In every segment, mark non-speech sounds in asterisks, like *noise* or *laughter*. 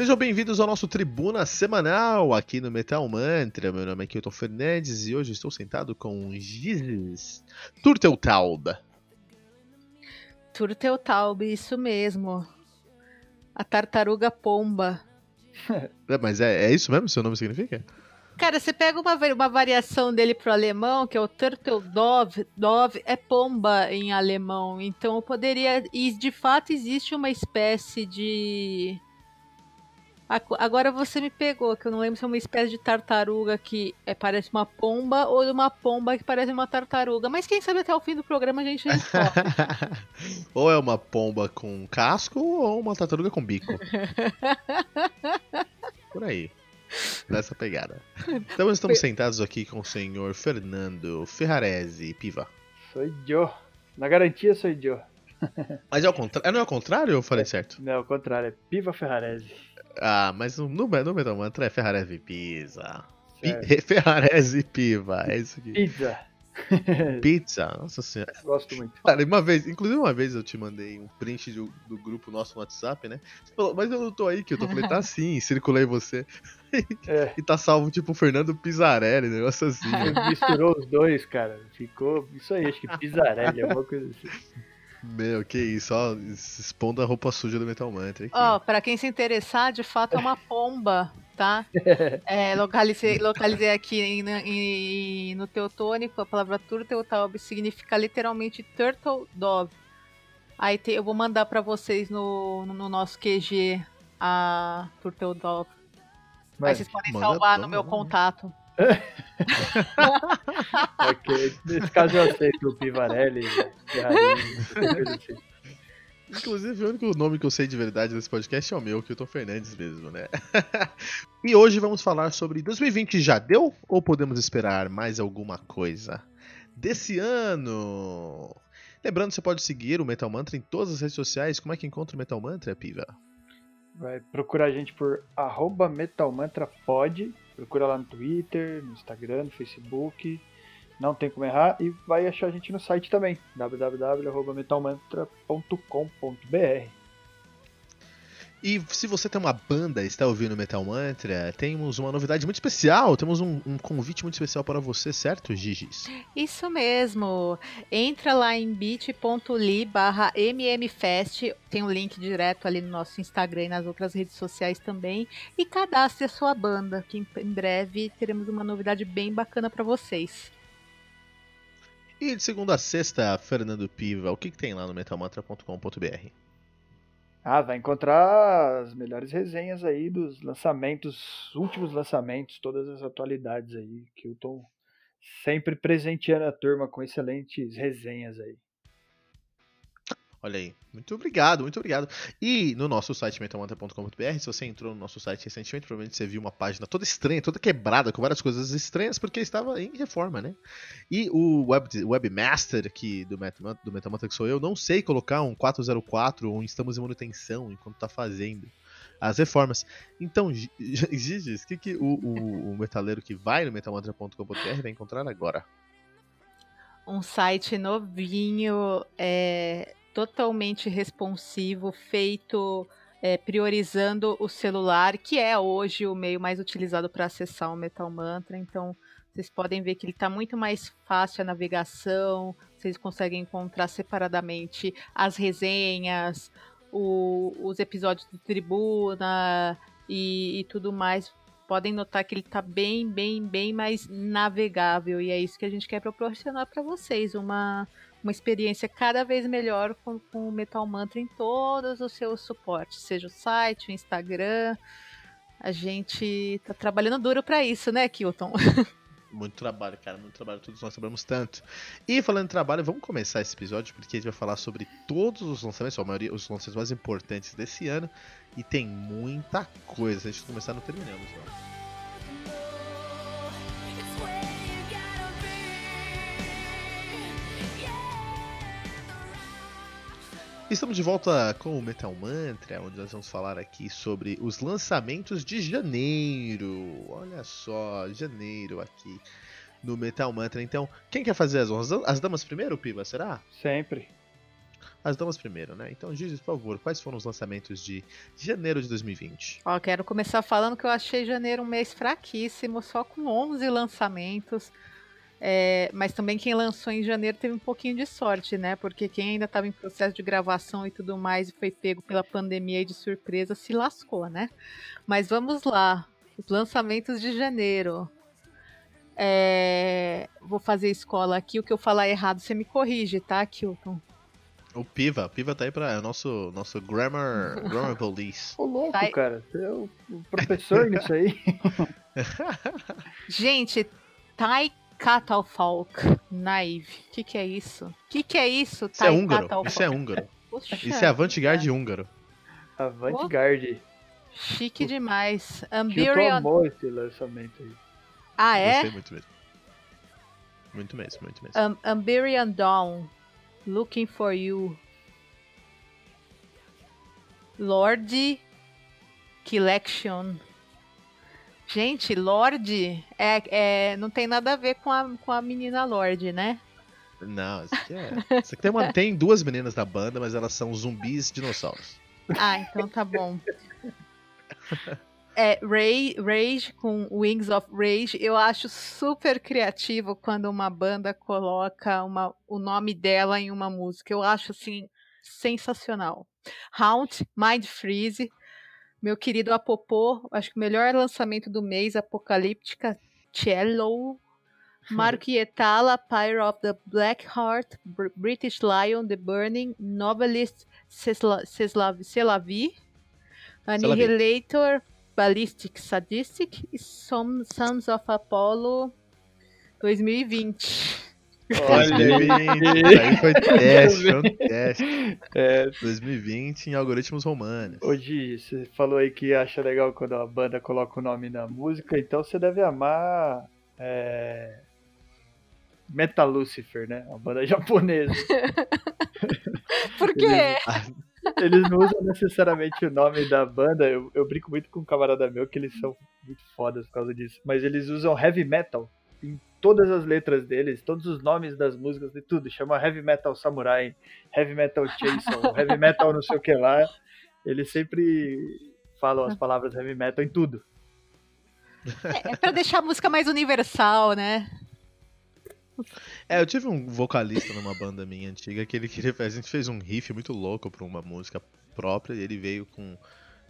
Sejam bem-vindos ao nosso Tribuna Semanal aqui no Metal Mantra. Meu nome é Kilton Fernandes e hoje estou sentado com Gizes Turteltaub. Turteltaub, isso mesmo. A tartaruga pomba. É, mas é, é isso mesmo que seu nome significa? Cara, você pega uma, uma variação dele pro alemão, que é o Turteldove, dove é pomba em alemão. Então eu poderia. E de fato existe uma espécie de Agora você me pegou, que eu não lembro se é uma espécie de tartaruga que é, parece uma pomba ou uma pomba que parece uma tartaruga. Mas quem sabe até o fim do programa a gente *laughs* descobre. ou é uma pomba com casco ou uma tartaruga com bico. *laughs* Por aí. Nessa pegada. Então estamos sentados aqui com o senhor Fernando Ferrarese Piva. Sou eu. Na garantia sou eu. Mas é ao contrário? Não é ao contrário ou eu falei certo? Não, é ao contrário, é Piva Ferrarese. Ah, mas no, no Metal Mantra é Ferrarese Pizza. Pi, *laughs* Ferrarese Piva, é isso aqui. Pizza. *laughs* Pizza, nossa senhora. Gosto muito. Cara, uma vez, inclusive uma vez eu te mandei um print do, do grupo nosso no WhatsApp, né? Você falou, mas eu não tô aí, que eu tô falei, tá *laughs* sim, circulei você. É. e tá salvo tipo Fernando Pizzarelli, negócio assim. Né? Misturou os dois, cara. Ficou isso aí, acho que Pizzarelli, alguma coisa assim. Meu, que isso, ó, expondo a roupa suja do Metal Mantra. Ó, oh, pra quem se interessar, de fato é uma pomba, tá? *laughs* É, localizei, localizei aqui em, em, no teutônico, a palavra Turteltaub significa literalmente Turtle Dove. Aí te, eu vou mandar para vocês no, no, nosso QG a Turtle Dove. Aí vocês podem salvar no meu contato. *laughs* ok, nesse caso eu aceito o Pivarelli. Inclusive, o único nome que eu sei de verdade desse podcast é o meu, que eu tô Fernandes mesmo, né? *laughs* e hoje vamos falar sobre 2020 já deu ou podemos esperar mais alguma coisa desse ano? Lembrando, você pode seguir o Metal Mantra em todas as redes sociais. Como é que encontra o Metal Mantra, Piva? Vai procurar a gente por arroba metalmantrapod Procura lá no Twitter, no Instagram, no Facebook. Não tem como errar. E vai achar a gente no site também, www.metalmantra.com.br. E se você tem uma banda e está ouvindo Metal Mantra, temos uma novidade muito especial. Temos um, um convite muito especial para você, certo, Gigis? Isso mesmo. Entra lá em bit.ly barra mmfest. Tem um link direto ali no nosso Instagram e nas outras redes sociais também. E cadastre a sua banda, que em breve teremos uma novidade bem bacana para vocês. E de segunda a sexta, Fernando Piva, o que, que tem lá no metalmantra.com.br? Ah, vai encontrar as melhores resenhas aí dos lançamentos, últimos lançamentos, todas as atualidades aí, que eu tô sempre presenteando a turma com excelentes resenhas aí. Olha aí. Muito obrigado, muito obrigado. E no nosso site metalmantra.com.br, se você entrou no nosso site recentemente, provavelmente você viu uma página toda estranha, toda quebrada, com várias coisas estranhas, porque estava em reforma, né? E o web, webmaster aqui do Metalmantra, do Metalmantra, que sou eu, não sei colocar um 404 ou um estamos em manutenção enquanto está fazendo as reformas. Então, Gigi, o que, que o, o, o metaleiro que vai no metalmantra.com.br vai encontrar agora? Um site novinho, é, totalmente responsivo, feito é, priorizando o celular, que é hoje o meio mais utilizado para acessar o Metal Mantra. Então, vocês podem ver que ele está muito mais fácil a navegação, vocês conseguem encontrar separadamente as resenhas, o, os episódios do Tribuna e, e tudo mais. Podem notar que ele está bem, bem, bem mais navegável e é isso que a gente quer proporcionar para vocês, uma uma experiência cada vez melhor com, com o Metal Mantra em todos os seus suportes, seja o site, o Instagram. A gente tá trabalhando duro para isso, né, Kilton? *laughs* Muito trabalho, cara, muito trabalho. Todos nós trabalhamos tanto. E falando em trabalho, vamos começar esse episódio porque a gente vai falar sobre todos os lançamentos, a maioria, os lançamentos mais importantes desse ano. E tem muita coisa. A gente começar, não terminamos, não. Estamos de volta com o Metal Mantra, onde nós vamos falar aqui sobre os lançamentos de janeiro. Olha só, janeiro aqui no Metal Mantra. Então, quem quer fazer as honras? As damas primeiro, Piva, será? Sempre. As damas primeiro, né? Então, Gigi, por favor, quais foram os lançamentos de janeiro de 2020? Ó, quero começar falando que eu achei janeiro um mês fraquíssimo, só com 11 lançamentos. É, mas também quem lançou em janeiro teve um pouquinho de sorte, né? Porque quem ainda estava em processo de gravação e tudo mais e foi pego pela pandemia e de surpresa se lascou, né? Mas vamos lá. Os lançamentos de janeiro. É, vou fazer escola aqui. O que eu falar errado, você me corrige, tá, Kilton? O Piva, o Piva tá aí pra. É o nosso, nosso grammar, grammar police. Ô, louco, tá cara. Você é o professor nisso aí. *laughs* Gente, Tai Catalfalk Naive. O que, que é isso? O que, que é isso? Isso é húngaro. Isso é húngaro. Poxa, isso é avant-garde é. húngaro. Avant-garde. Chique demais. Ambirion... amou esse lançamento aí. Ah, é? Gostei muito mesmo. Muito mesmo, muito mesmo. Um, Ambirian Dawn. Looking for You. Lord Collection. Gente, Lorde é, é, não tem nada a ver com a, com a menina Lorde, né? Não, isso aqui é. Isso aqui tem, uma, tem duas meninas da banda, mas elas são zumbis dinossauros. Ah, então tá bom. É, Ray, Rage com Wings of Rage, eu acho super criativo quando uma banda coloca uma, o nome dela em uma música. Eu acho assim sensacional. Haunt, Mind Freeze, meu querido Apopô, acho que o melhor lançamento do mês, Apocalíptica, Cello, Marco Ietala, Pyre of the Black Heart, British Lion, The Burning, Novelist Selavi, Annihilator, Ballistic Sadistic e Sons of Apollo 2020. Olha aí foi *laughs* teste, foi um teste. É. 2020 em algoritmos romanos. Hoje você falou aí que acha legal quando a banda coloca o nome na música, então você deve amar é... Metal Lucifer, né? Uma banda *laughs* japonesa. *laughs* Por quê? Eles, eles, não usam necessariamente o nome da banda. Eu, eu brinco muito com um camarada meu que eles são muito fodas por causa disso. Mas eles usam heavy metal em todas as letras deles, todos os nomes das músicas de tudo. Chama Heavy Metal Samurai, Heavy Metal Jason, *laughs* Heavy Metal não sei o que lá. Eles sempre falam as palavras heavy metal em tudo. É, é pra deixar a música mais universal, né? É, eu tive um vocalista numa banda minha antiga que ele queria. A gente fez um riff muito louco pra uma música própria e ele veio com.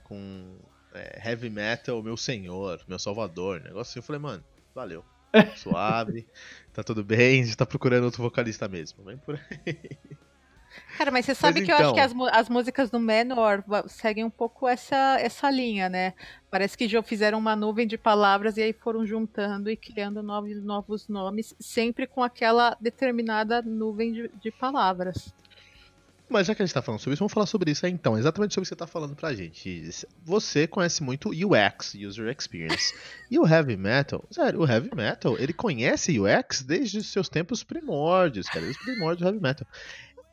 com é, heavy metal, meu senhor, meu salvador. Negócio assim. Eu falei, mano, valeu *laughs* suave, tá tudo bem, a gente tá procurando outro vocalista mesmo. Vem por aí. Cara, mas você sabe mas que então... eu acho que as, as músicas do Menor seguem um pouco essa, essa linha, né? Parece que já fizeram uma nuvem de palavras e aí foram juntando e criando novos, novos nomes, sempre com aquela determinada nuvem de, de palavras. Mas já que a gente tá falando sobre isso, vamos falar sobre isso aí então. Exatamente sobre o que você tá falando pra gente. Você conhece muito UX, User Experience. e o Heavy Metal, sério, o Heavy Metal, ele conhece UX desde os seus tempos primórdios, cara. Os primórdios do Heavy Metal.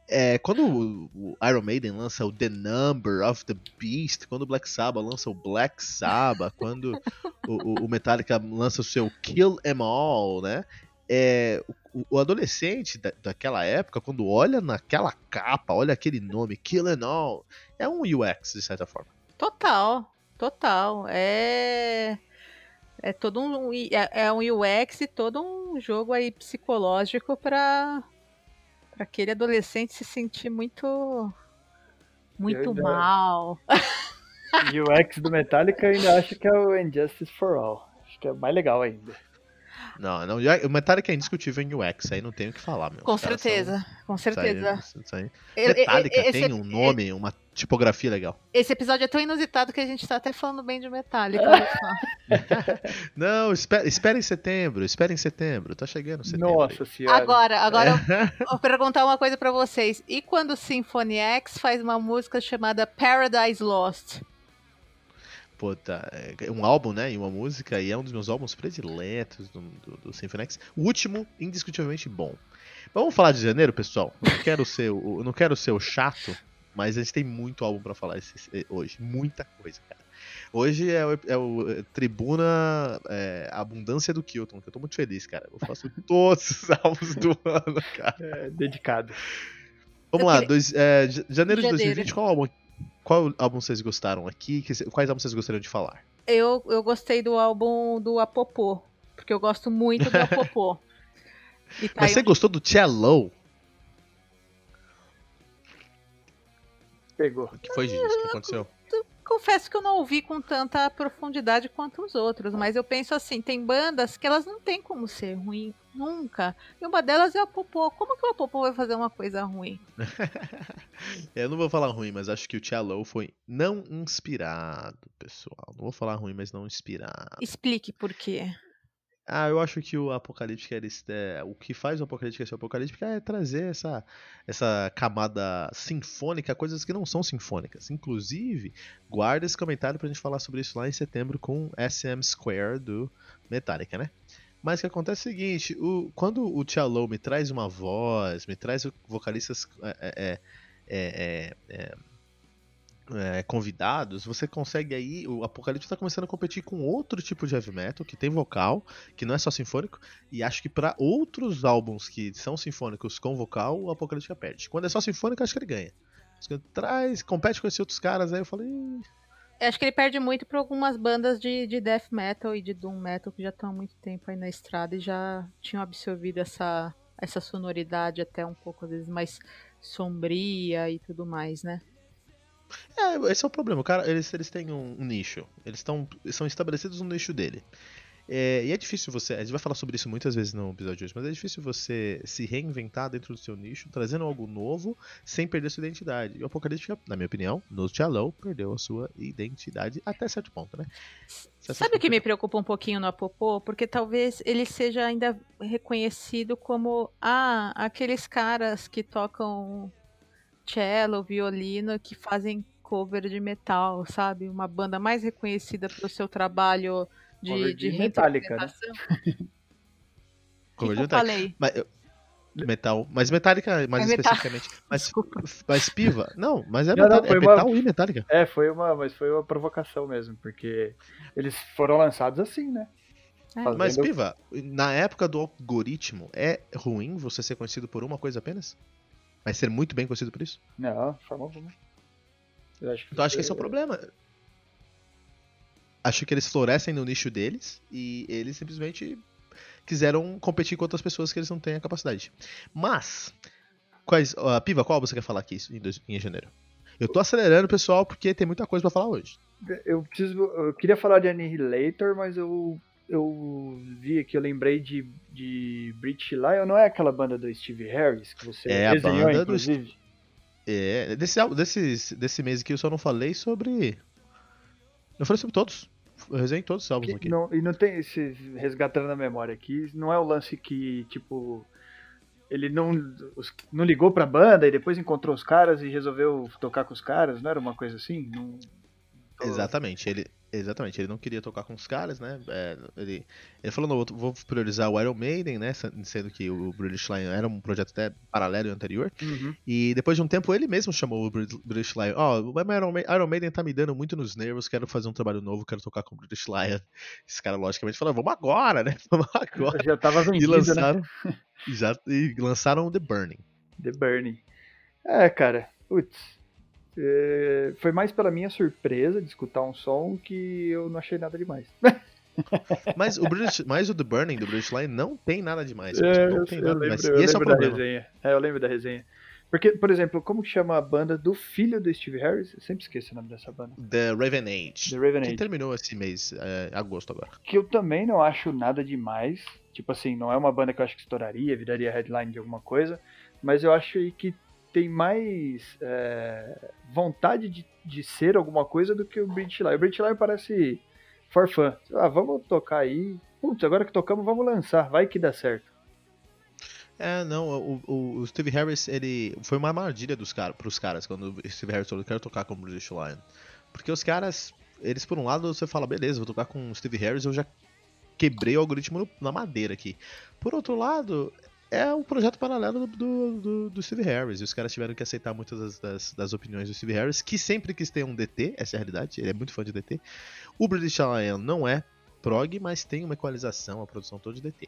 É, quando o Iron Maiden lança o The Number of the Beast, quando o Black Sabbath lança o Black Sabbath, quando o, o Metallica lança o seu Kill Em All, né? É, o, o adolescente da, daquela época, quando olha naquela capa, olha aquele nome, Kill and All, é um UX, de certa forma. Total, total. É. É todo um. É, é um UX e todo um jogo aí psicológico para para aquele adolescente se sentir muito. Muito ainda... mal. *laughs* O UX do Metallica ainda acho que é o Injustice for All. Acho que é mais legal ainda. Não, não, o Metallica é indiscutível em UX, aí não tem o que falar, meu. Com certeza, são, com certeza. Isso aí, isso aí. Metallica tem um nome, uma tipografia legal. Esse episódio é tão inusitado que a gente tá até falando bem de Metallica. *laughs* Não, espera, espera em setembro, espera em setembro. Tá chegando setembro. Nossa senhora. Agora, agora eu vou perguntar uma coisa pra vocês. E quando o Symphony X faz uma música chamada Paradise Lost? Puta, é um álbum, né? E uma música, e é um dos meus álbuns prediletos do, do, do Symphony X. O último, indiscutivelmente bom. Vamos falar de janeiro, pessoal? Não quero ser o, não quero ser o chato, mas a gente tem muito álbum para falar esse, hoje. Muita coisa, cara. Hoje é o, é o é, Tribuna é, Abundância do Kilton, que eu tô muito feliz, cara. Eu faço *laughs* todos os álbuns do ano, cara. É, dedicado. Vamos eu lá, dois, é, janeiro de 2020, qual álbum, qual álbum vocês gostaram aqui? Quais álbuns vocês gostariam de falar? Eu, eu gostei do álbum do Apopô, porque eu gosto muito do Apopô. *laughs* tá Mas você um... gostou do Cello? Pegou. O que foi, gente? O que aconteceu? Confesso que eu não ouvi com tanta profundidade quanto os outros, mas eu penso assim, tem bandas que elas não tem como ser ruim nunca. E uma delas é a Popô. Como que o Popô vai fazer uma coisa ruim? *laughs* eu não vou falar ruim, mas acho que o Tia foi não inspirado, pessoal. Não vou falar ruim, mas não inspirado. Explique por quê. Ah, eu acho que o Apocalíptica, é, o que faz o Apocalíptica ser Apocalíptica é trazer essa, essa camada sinfônica, coisas que não são sinfônicas. Inclusive, guarda esse comentário pra gente falar sobre isso lá em setembro com SM Square do Metallica, né? Mas o que acontece é o seguinte, o, quando o Tia Low me traz uma voz, me traz vocalistas é, é, é, é, convidados, você consegue aí. O Apocalipse está começando a competir com outro tipo de heavy metal que tem vocal, que não é só sinfônico, e acho que para outros álbuns que são sinfônicos com vocal, o Apocalipse perde. Quando é só sinfônico, acho que ele ganha. Traz, compete com esses outros caras, aí eu falei. Acho que ele perde muito para algumas bandas de, de death metal e de doom metal que já estão há muito tempo aí na estrada e já tinham absorvido essa, essa sonoridade até um pouco, às vezes, mais sombria e tudo mais, né? É, esse é o problema. Cara, eles, eles têm um, um nicho. Eles estão são estabelecidos no nicho dele. É, e é difícil você. A gente vai falar sobre isso muitas vezes no episódio de hoje, mas é difícil você se reinventar dentro do seu nicho, trazendo algo novo, sem perder sua identidade. E o Apocalíptica, na minha opinião, no Shallow, perdeu a sua identidade até certo ponto, né? Sabe o que me preocupa um pouquinho no Apopô? Porque talvez ele seja ainda reconhecido como ah, aqueles caras que tocam cello, violino, que fazem cover de metal, sabe? Uma banda mais reconhecida pelo seu trabalho de, de, de metálica, né? *laughs* cover de metal. Mas, metal, mas metálica mais é especificamente. Mas, mas piva, não, mas é, não, metal, não, é metal uma, e metálica. É, foi uma, mas foi uma provocação mesmo, porque eles foram lançados assim, né? É. Fazendo... Mas piva, na época do algoritmo, é ruim você ser conhecido por uma coisa apenas? Mas ser muito bem conhecido por isso? Não, de forma alguma. Eu acho que então acho que esse é o problema. Acho que eles florescem no nicho deles e eles simplesmente quiseram competir com outras pessoas que eles não têm a capacidade. Mas, quais, uh, Piva, qual você quer falar aqui em, dois, em janeiro? Eu tô acelerando, pessoal, porque tem muita coisa para falar hoje. Eu preciso. Eu queria falar de Annihilator, mas eu eu vi aqui, eu lembrei de, de British Lion, não é aquela banda do Steve Harris que você é desenhou, a banda inclusive? Do... É, desse, desse, desse mês aqui eu só não falei sobre. Eu falei sobre todos. Eu resenhei todos os álbuns aqui. Não, e não tem esse. Resgatando a memória aqui, não é o lance que, tipo. Ele não, não ligou pra banda e depois encontrou os caras e resolveu tocar com os caras, não era uma coisa assim? Não, Exatamente, ele, Exatamente, ele não queria tocar com os caras, né? É, ele, ele falou, não, vou priorizar o Iron Maiden, né? Sendo que o British Lion era um projeto até paralelo e anterior. Uhum. E depois de um tempo ele mesmo chamou o British Lion. Ó, oh, o Iron Maiden tá me dando muito nos nervos, quero fazer um trabalho novo, quero tocar com o British Lion. *laughs* Esse cara, logicamente, falou, vamos agora, né? *laughs* Vamos agora. Já tava vendido, e lançaram, *laughs* né? já, e lançaram The Burning. The Burning. É, cara, putz é, foi mais pela minha surpresa de escutar um som que eu não achei nada demais. mas, o British, mas o The Burning do British Line não tem nada demais. É, não tem nada lembro, demais. Esse é o problema. É, eu lembro da resenha. Porque, por exemplo, como que chama a banda do filho do Steve Harris? Eu sempre esqueço o nome dessa banda. The Raven Age. The Raven que Age. terminou esse mês, é, agosto agora. Que eu também não acho nada demais. Tipo assim, não é uma banda que eu acho que estouraria, viraria headline de alguma coisa. Mas eu acho que tem mais é, vontade de, de ser alguma coisa do que o British Lion. O British Lion parece for fun. Ah, vamos tocar aí. Putz, agora que tocamos, vamos lançar. Vai que dá certo. É, não, o, o, o Steve Harris, ele. Foi uma armadilha dos cara, pros caras quando o Steve Harris falou: quero tocar com o British Lion. Porque os caras, eles por um lado, você fala, beleza, vou tocar com o Steve Harris, eu já quebrei o algoritmo na madeira aqui. Por outro lado, é um projeto paralelo do, do, do, Steve Harris. E os caras tiveram que aceitar muitas das, das, das, opiniões do Steve Harris, que sempre quis ter um DT, essa é a realidade, ele é muito fã de DT. O British Lion não é prog, mas tem uma equalização, a produção toda de DT.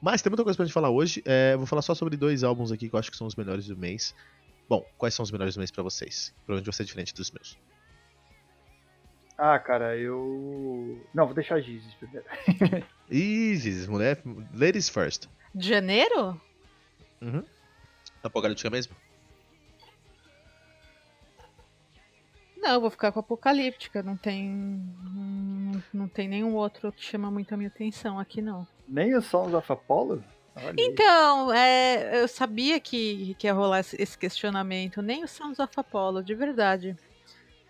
Mas tem muita coisa pra gente falar hoje. É, vou falar só sobre dois álbuns aqui que eu acho que são os melhores do mês. Bom, quais são os melhores do mês para vocês? Provavelmente vai ser diferente dos meus. Ah, cara, eu. Não, vou deixar Gizes primeiro. Ih, Gizes, mulher. Ladies first. De janeiro? Uhum. Apocalíptica mesmo? Não, eu vou ficar com Apocalíptica. Não tem. Não, não tem nenhum outro que chama muito a minha atenção aqui, não. Nem o Sons of Apollo? Olha então, é, eu sabia que, que ia rolar esse questionamento. Nem o Sons of Apollo, de verdade.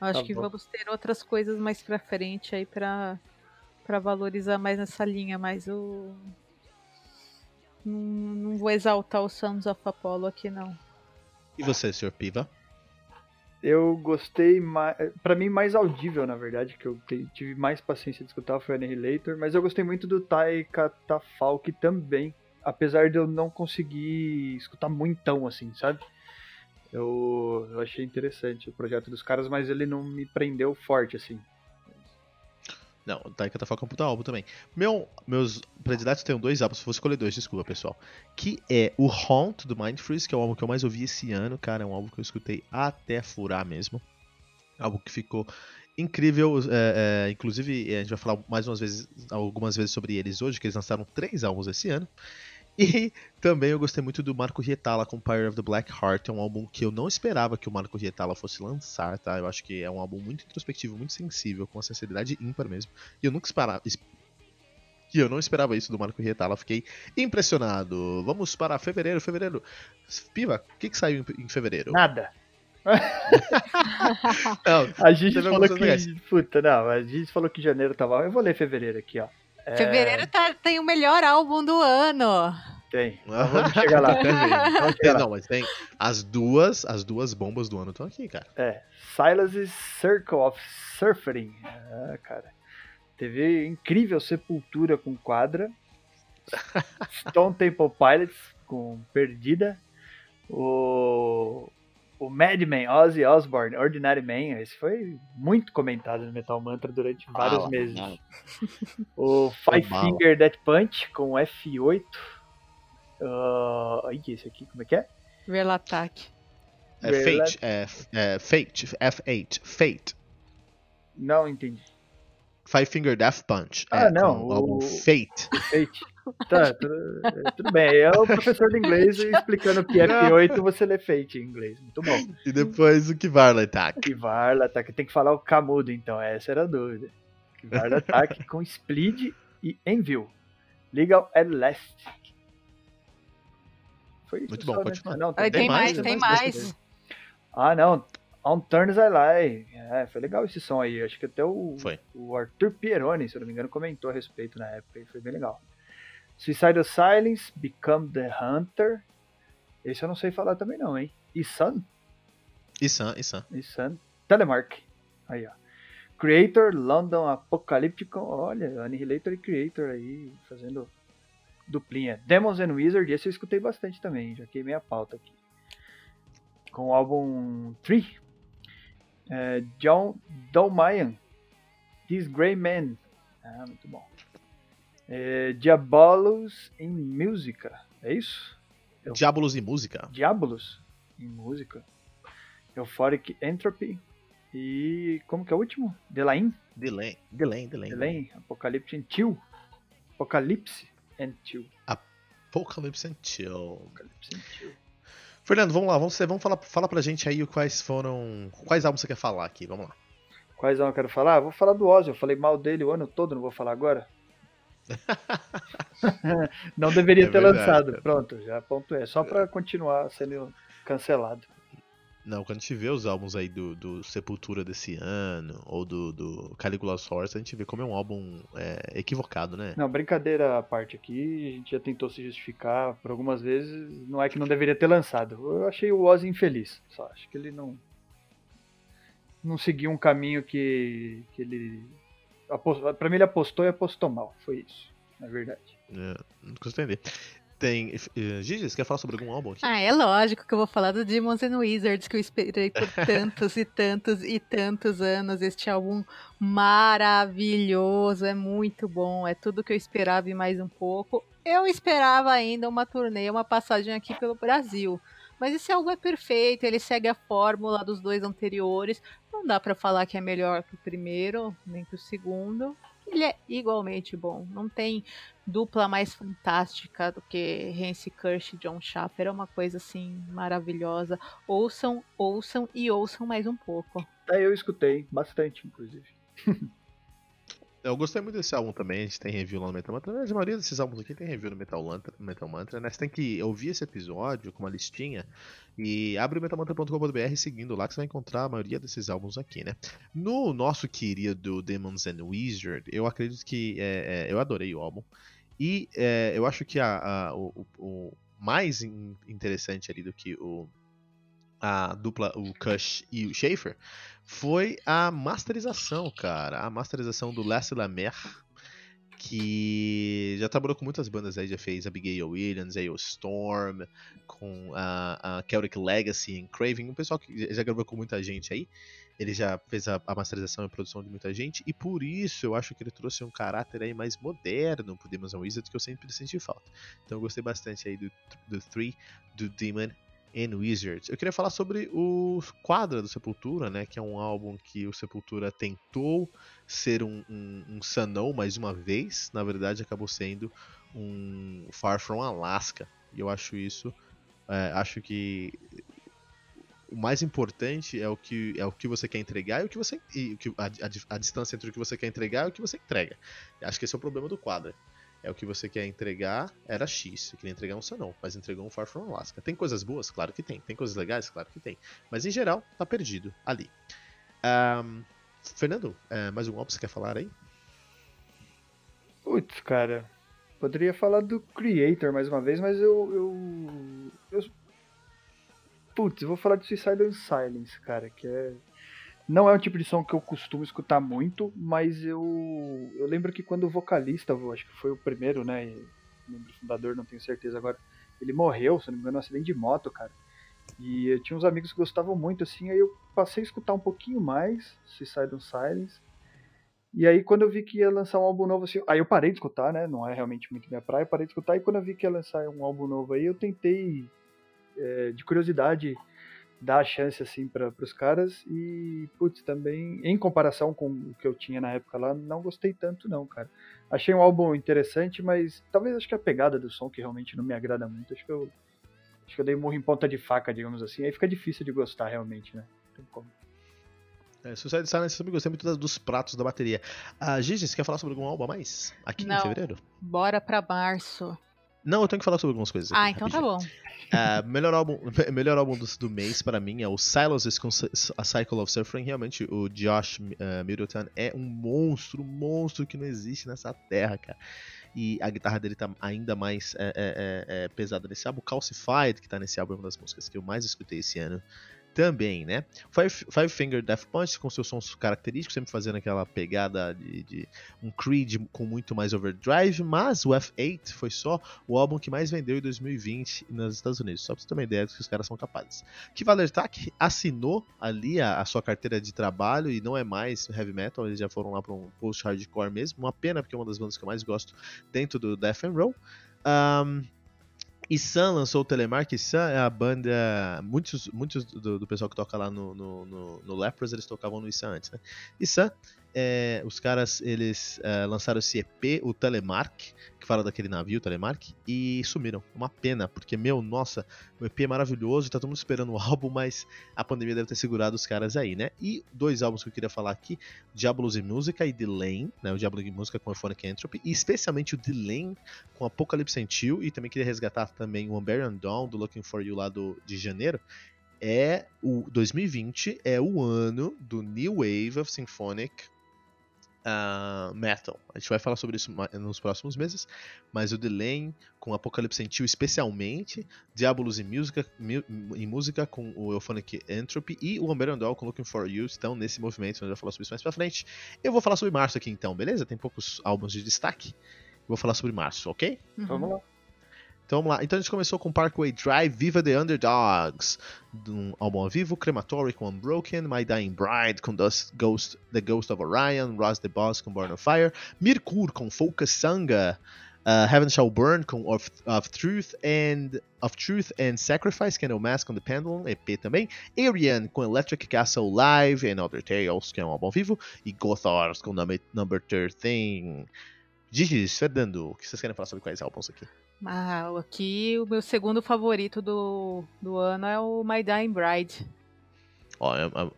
Acho tá que vamos ter outras coisas mais pra frente aí pra, pra valorizar mais nessa linha, mas o. Não, não vou exaltar o Sons of Apollo aqui, não. E você, Sr. Piva? Eu gostei mais. Pra mim, mais audível, na verdade, que eu tive mais paciência de escutar foi o Annihilator, mas eu gostei muito do Tai Catafalque também. Apesar de eu não conseguir escutar muitão, assim, sabe? Eu, eu achei interessante o projeto dos caras, mas ele não me prendeu forte, assim. Não, Taika tá falando com um puta álbum também. Meu, meus prediletos tem dois álbuns, fosse escolher dois, desculpa, pessoal. Que é o Haunt do Mind Freeze, que é o álbum que eu mais ouvi esse ano, cara. É um álbum que eu escutei até furar mesmo. Álbum que ficou incrível. É, é, inclusive, a gente vai falar mais umas vezes, algumas vezes sobre eles hoje, que eles lançaram três álbuns esse ano. E também eu gostei muito do Marco Rietala com Pyre of the Black Heart. É um álbum que eu não esperava que o Marco Rietala fosse lançar, tá? Eu acho que é um álbum muito introspectivo, muito sensível, com uma sensibilidade ímpar mesmo. E eu nunca esperava. E eu não esperava isso do Marco Rietala, fiquei impressionado. Vamos para fevereiro, fevereiro. Piva, o que, que saiu em fevereiro? Nada. *laughs* não, a gente falou que. Legais. Puta, não, a gente falou que janeiro tava. Eu vou ler fevereiro aqui, ó. É... Fevereiro tá, tem o melhor álbum do ano. Tem. *laughs* vamos chegar lá. vamos chegar lá. Não, mas tem as duas, as duas bombas do ano estão aqui, cara. É. Silas Circle of Surfing. Ah, cara. Teve incrível Sepultura com quadra. *laughs* Stone Temple Pilots com Perdida. O o Madman, Ozzy Osbourne, Ordinary Man, esse foi muito comentado no Metal Mantra durante vários ah, meses. *laughs* o Five Finger Death Punch com F8. Uh, ai, esse aqui, como é que é? Real Attack. É Fate, é, é Fate, F8, Fate. Não entendi. Five Finger Death Punch. Ah, é, não. O... Fate. Fate. *laughs* Tá, tudo, é, tudo bem. É o professor de inglês *laughs* explicando que é F8, você lê Fate em inglês. Muito bom. E depois o Kivarla Attack. Kivarla Attack. Tem que falar o Camudo, então. Essa era a dúvida. Kivarla *laughs* Attack com Split e Envil. Legal Elastic. Foi isso Muito bom, pode falar. Não, tem, tem, mais, mais tem mais. mais. Ah, não. On Turns I Lie. É, foi legal esse som aí. Acho que até o, foi. o Arthur Pieroni, se eu não me engano, comentou a respeito na época. E foi bem legal. Suicidal Silence, Become the Hunter. Esse eu não sei falar também não, hein? Isan? Isan, Isan. Isan. Telemark. Aí, ó. Creator, London Apocalyptical. Olha, Annihilator e Creator aí, fazendo duplinha. Demons and Wizard, esse eu escutei bastante também, já queimei a pauta aqui. Com o álbum 3. É, John Dolmayan. This Grey Man. Ah, muito bom. É, Diabolos em Música, é isso? Eu... Diabolos em Música? Diabolos em Música. Euphoric Entropy. E como que é o último? Delain? Delain, Delain, Delain. Delain, Apocalipse and Chill. Apocalipse and Chill. Apocalypse and Chill. Apocalypse and Chill. Fernando, vamos lá, vamos, vamos falar, fala pra gente aí quais foram. Quais álbuns você quer falar aqui? Vamos lá. Quais álbuns eu quero falar? Vou falar do Ozzy, eu falei mal dele o ano todo, não vou falar agora. *laughs* não deveria é ter verdade, lançado. Cara. Pronto, já ponto é. Só para continuar sendo cancelado. Não, quando a gente vê os álbuns aí do, do Sepultura desse ano, ou do, do Caligula's Horse, a gente vê como é um álbum é, equivocado, né? Não, brincadeira à parte aqui, a gente já tentou se justificar por algumas vezes, não é que não deveria ter lançado. Eu achei o Ozzy infeliz, só acho que ele não não seguiu um caminho que, que ele para mim ele apostou e apostou mal, foi isso, na verdade. É, não consigo entender. Tem. Uh, Gigi, você quer falar sobre algum álbum aqui? Ah, é lógico que eu vou falar do Demons and Wizards, que eu esperei por *laughs* tantos e tantos e tantos anos. Este álbum maravilhoso, é muito bom, é tudo que eu esperava e mais um pouco. Eu esperava ainda uma turnê, uma passagem aqui pelo Brasil. Mas esse álbum é perfeito, ele segue a fórmula dos dois anteriores. Não dá para falar que é melhor que o primeiro, nem que o segundo ele é igualmente bom. Não tem dupla mais fantástica do que Hansi Kirsch e John Schaffer. É uma coisa assim maravilhosa. Ouçam, ouçam e ouçam mais um pouco. É, eu escutei bastante, inclusive. *laughs* Eu gostei muito desse álbum também, a gente tem review lá no Metal Mantra. A maioria desses álbuns aqui tem review no Metal, Mantra, Metal Mantra, né? Você tem que ouvir esse episódio com uma listinha e abre o metalmantra.com.br seguindo lá que você vai encontrar a maioria desses álbuns aqui, né? No nosso querido Demons and Wizard, eu acredito que é, é, eu adorei o álbum. E é, eu acho que a, a o, o, mais interessante ali do que o, a dupla, o Kush e o Schaefer, foi a masterização, cara. A masterização do Les Lamer, que já trabalhou com muitas bandas aí, já fez Abigail Williams, aí o Storm, com a, a Celtic Legacy em Craven, um pessoal que já gravou com muita gente aí. Ele já fez a, a, masterização e produção de muita gente, e por isso eu acho que ele trouxe um caráter aí mais moderno pro Demons Wizard que eu sempre senti falta. Então eu gostei bastante aí do, do Three, do Demon and Wizards. Eu queria falar sobre o Quadra do Sepultura, né, que é um álbum que o Sepultura tentou ser um, um, um Sanão mais uma vez, na verdade acabou sendo um Far From Alaska. E eu acho isso, é, acho que o mais importante é o que é o que você quer entregar e o que você e o que, a, a, a distância entre o que você quer entregar e o que você entrega. Acho que esse é o problema do Quadra é o que você quer entregar, era X. Você queria entregar um Sanão, mas entregou um Far From Alaska. Tem coisas boas? Claro que tem. Tem coisas legais? Claro que tem. Mas em geral, tá perdido ali. Um, Fernando, é, mais algum álbum que você quer falar aí? Putz, cara. Poderia falar do Creator mais uma vez, mas eu. eu, eu... Putz, eu vou falar de Suicide Silence, cara, que é não é um tipo de som que eu costumo escutar muito, mas eu, eu lembro que quando o vocalista, acho que foi o primeiro, né? Membro fundador, não tenho certeza agora, ele morreu, se não me engano, num acidente de moto, cara. E eu tinha uns amigos que gostavam muito, assim, aí eu passei a escutar um pouquinho mais Suicide Silence. E aí quando eu vi que ia lançar um álbum novo, assim, aí eu parei de escutar, né? Não é realmente muito minha praia, parei de escutar. E quando eu vi que ia lançar um álbum novo aí, eu tentei, é, de curiosidade, dar a chance assim para os caras e putz, também em comparação com o que eu tinha na época lá, não gostei tanto não, cara. Achei um álbum interessante, mas talvez acho que a pegada do som que realmente não me agrada muito, acho que eu acho que eu dei murro em ponta de faca, digamos assim. Aí fica difícil de gostar realmente, né? Tem como. É, Suicide Silence eu também gostei muito dos pratos da bateria. Ah, Gigi, você quer falar sobre algum álbum a mais? Aqui não. em fevereiro? Bora pra março. Não, eu tenho que falar sobre algumas coisas. Aqui, ah, então tá rapidinho. tá bom. Uh, melhor álbum, *laughs* melhor álbum do, do, mês para mim é o Silos com A Cycle of Suffering. Realmente, o Josh uh, Middleton é um monstro, um monstro que não existe nessa terra, cara. E a guitarra dele tá ainda mais é, é, é, pesada nesse álbum. Calcified, que tá nesse álbum, é uma das músicas que eu mais escutei esse ano também, né? Five, Five Finger Death Punch com seus sons característicos, sempre fazendo aquela pegada de, de, um Creed com muito mais overdrive, mas o F8 foi só o álbum que mais vendeu em 2020 nos Estados Unidos, só pra você ter uma ideia do que os caras são capazes. Que Valertak assinou ali a, a, sua carteira de trabalho e não é mais heavy metal, eles já foram lá para um post-hardcore mesmo, uma pena porque é uma das bandas que eu mais gosto dentro do Death and Roll. Um, e lançou o Telemark. Sun é a banda. Muitos, muitos do, do pessoal que toca lá no, no, no, no Lepros, eles tocavam no Sun antes, né? E é, os caras eles é, lançaram esse EP, o Telemark, que fala daquele navio, Telemark, e sumiram. Uma pena, porque, meu, nossa, o EP é maravilhoso, tá todo mundo esperando o *laughs* álbum, mas a pandemia deve ter segurado os caras aí, né? E dois álbuns que eu queria falar aqui: Diabolos e Música e The Lane, né? O Diablo e Música com Euphonic Entropy, e especialmente o The Lane com Apocalypse and Chill, e também queria resgatar também o Unburied Dawn do Looking for You lá do, de janeiro é o 2020 é o ano do New Wave of Symphonic uh, Metal. A gente vai falar sobre isso nos próximos meses, mas o Delane com Apocalypse Sentiu especialmente, Diabolos em música, em música com o Euphonic Entropy e o Umber Doll com Looking For You estão nesse movimento, a gente vai falar sobre isso mais pra frente. Eu vou falar sobre março aqui então, beleza? Tem poucos álbuns de destaque. Vou falar sobre março, ok? Uhum. Vamos lá. Então vamos lá. Então a gente começou com Parkway Drive, Viva the Underdogs, um álbum ao vivo, Crematory com Unbroken, My Dying Bride com Ghost, The Ghost of Orion, Ross the Boss com Born of Fire, Mirkur com Focus Sanga, uh, Heaven Shall Burn com of, of, Truth and of Truth and Sacrifice, Candle Mask com The Pendulum, EP também, Arian com Electric Castle Live and Other Tales, que é um álbum ao vivo, e Gothars com Number, number 13. Gigi, Fernando, o que vocês querem falar sobre quais álbuns aqui? Ah, aqui o meu segundo favorito do, do ano é o My Dying Bride. Ó, é, é,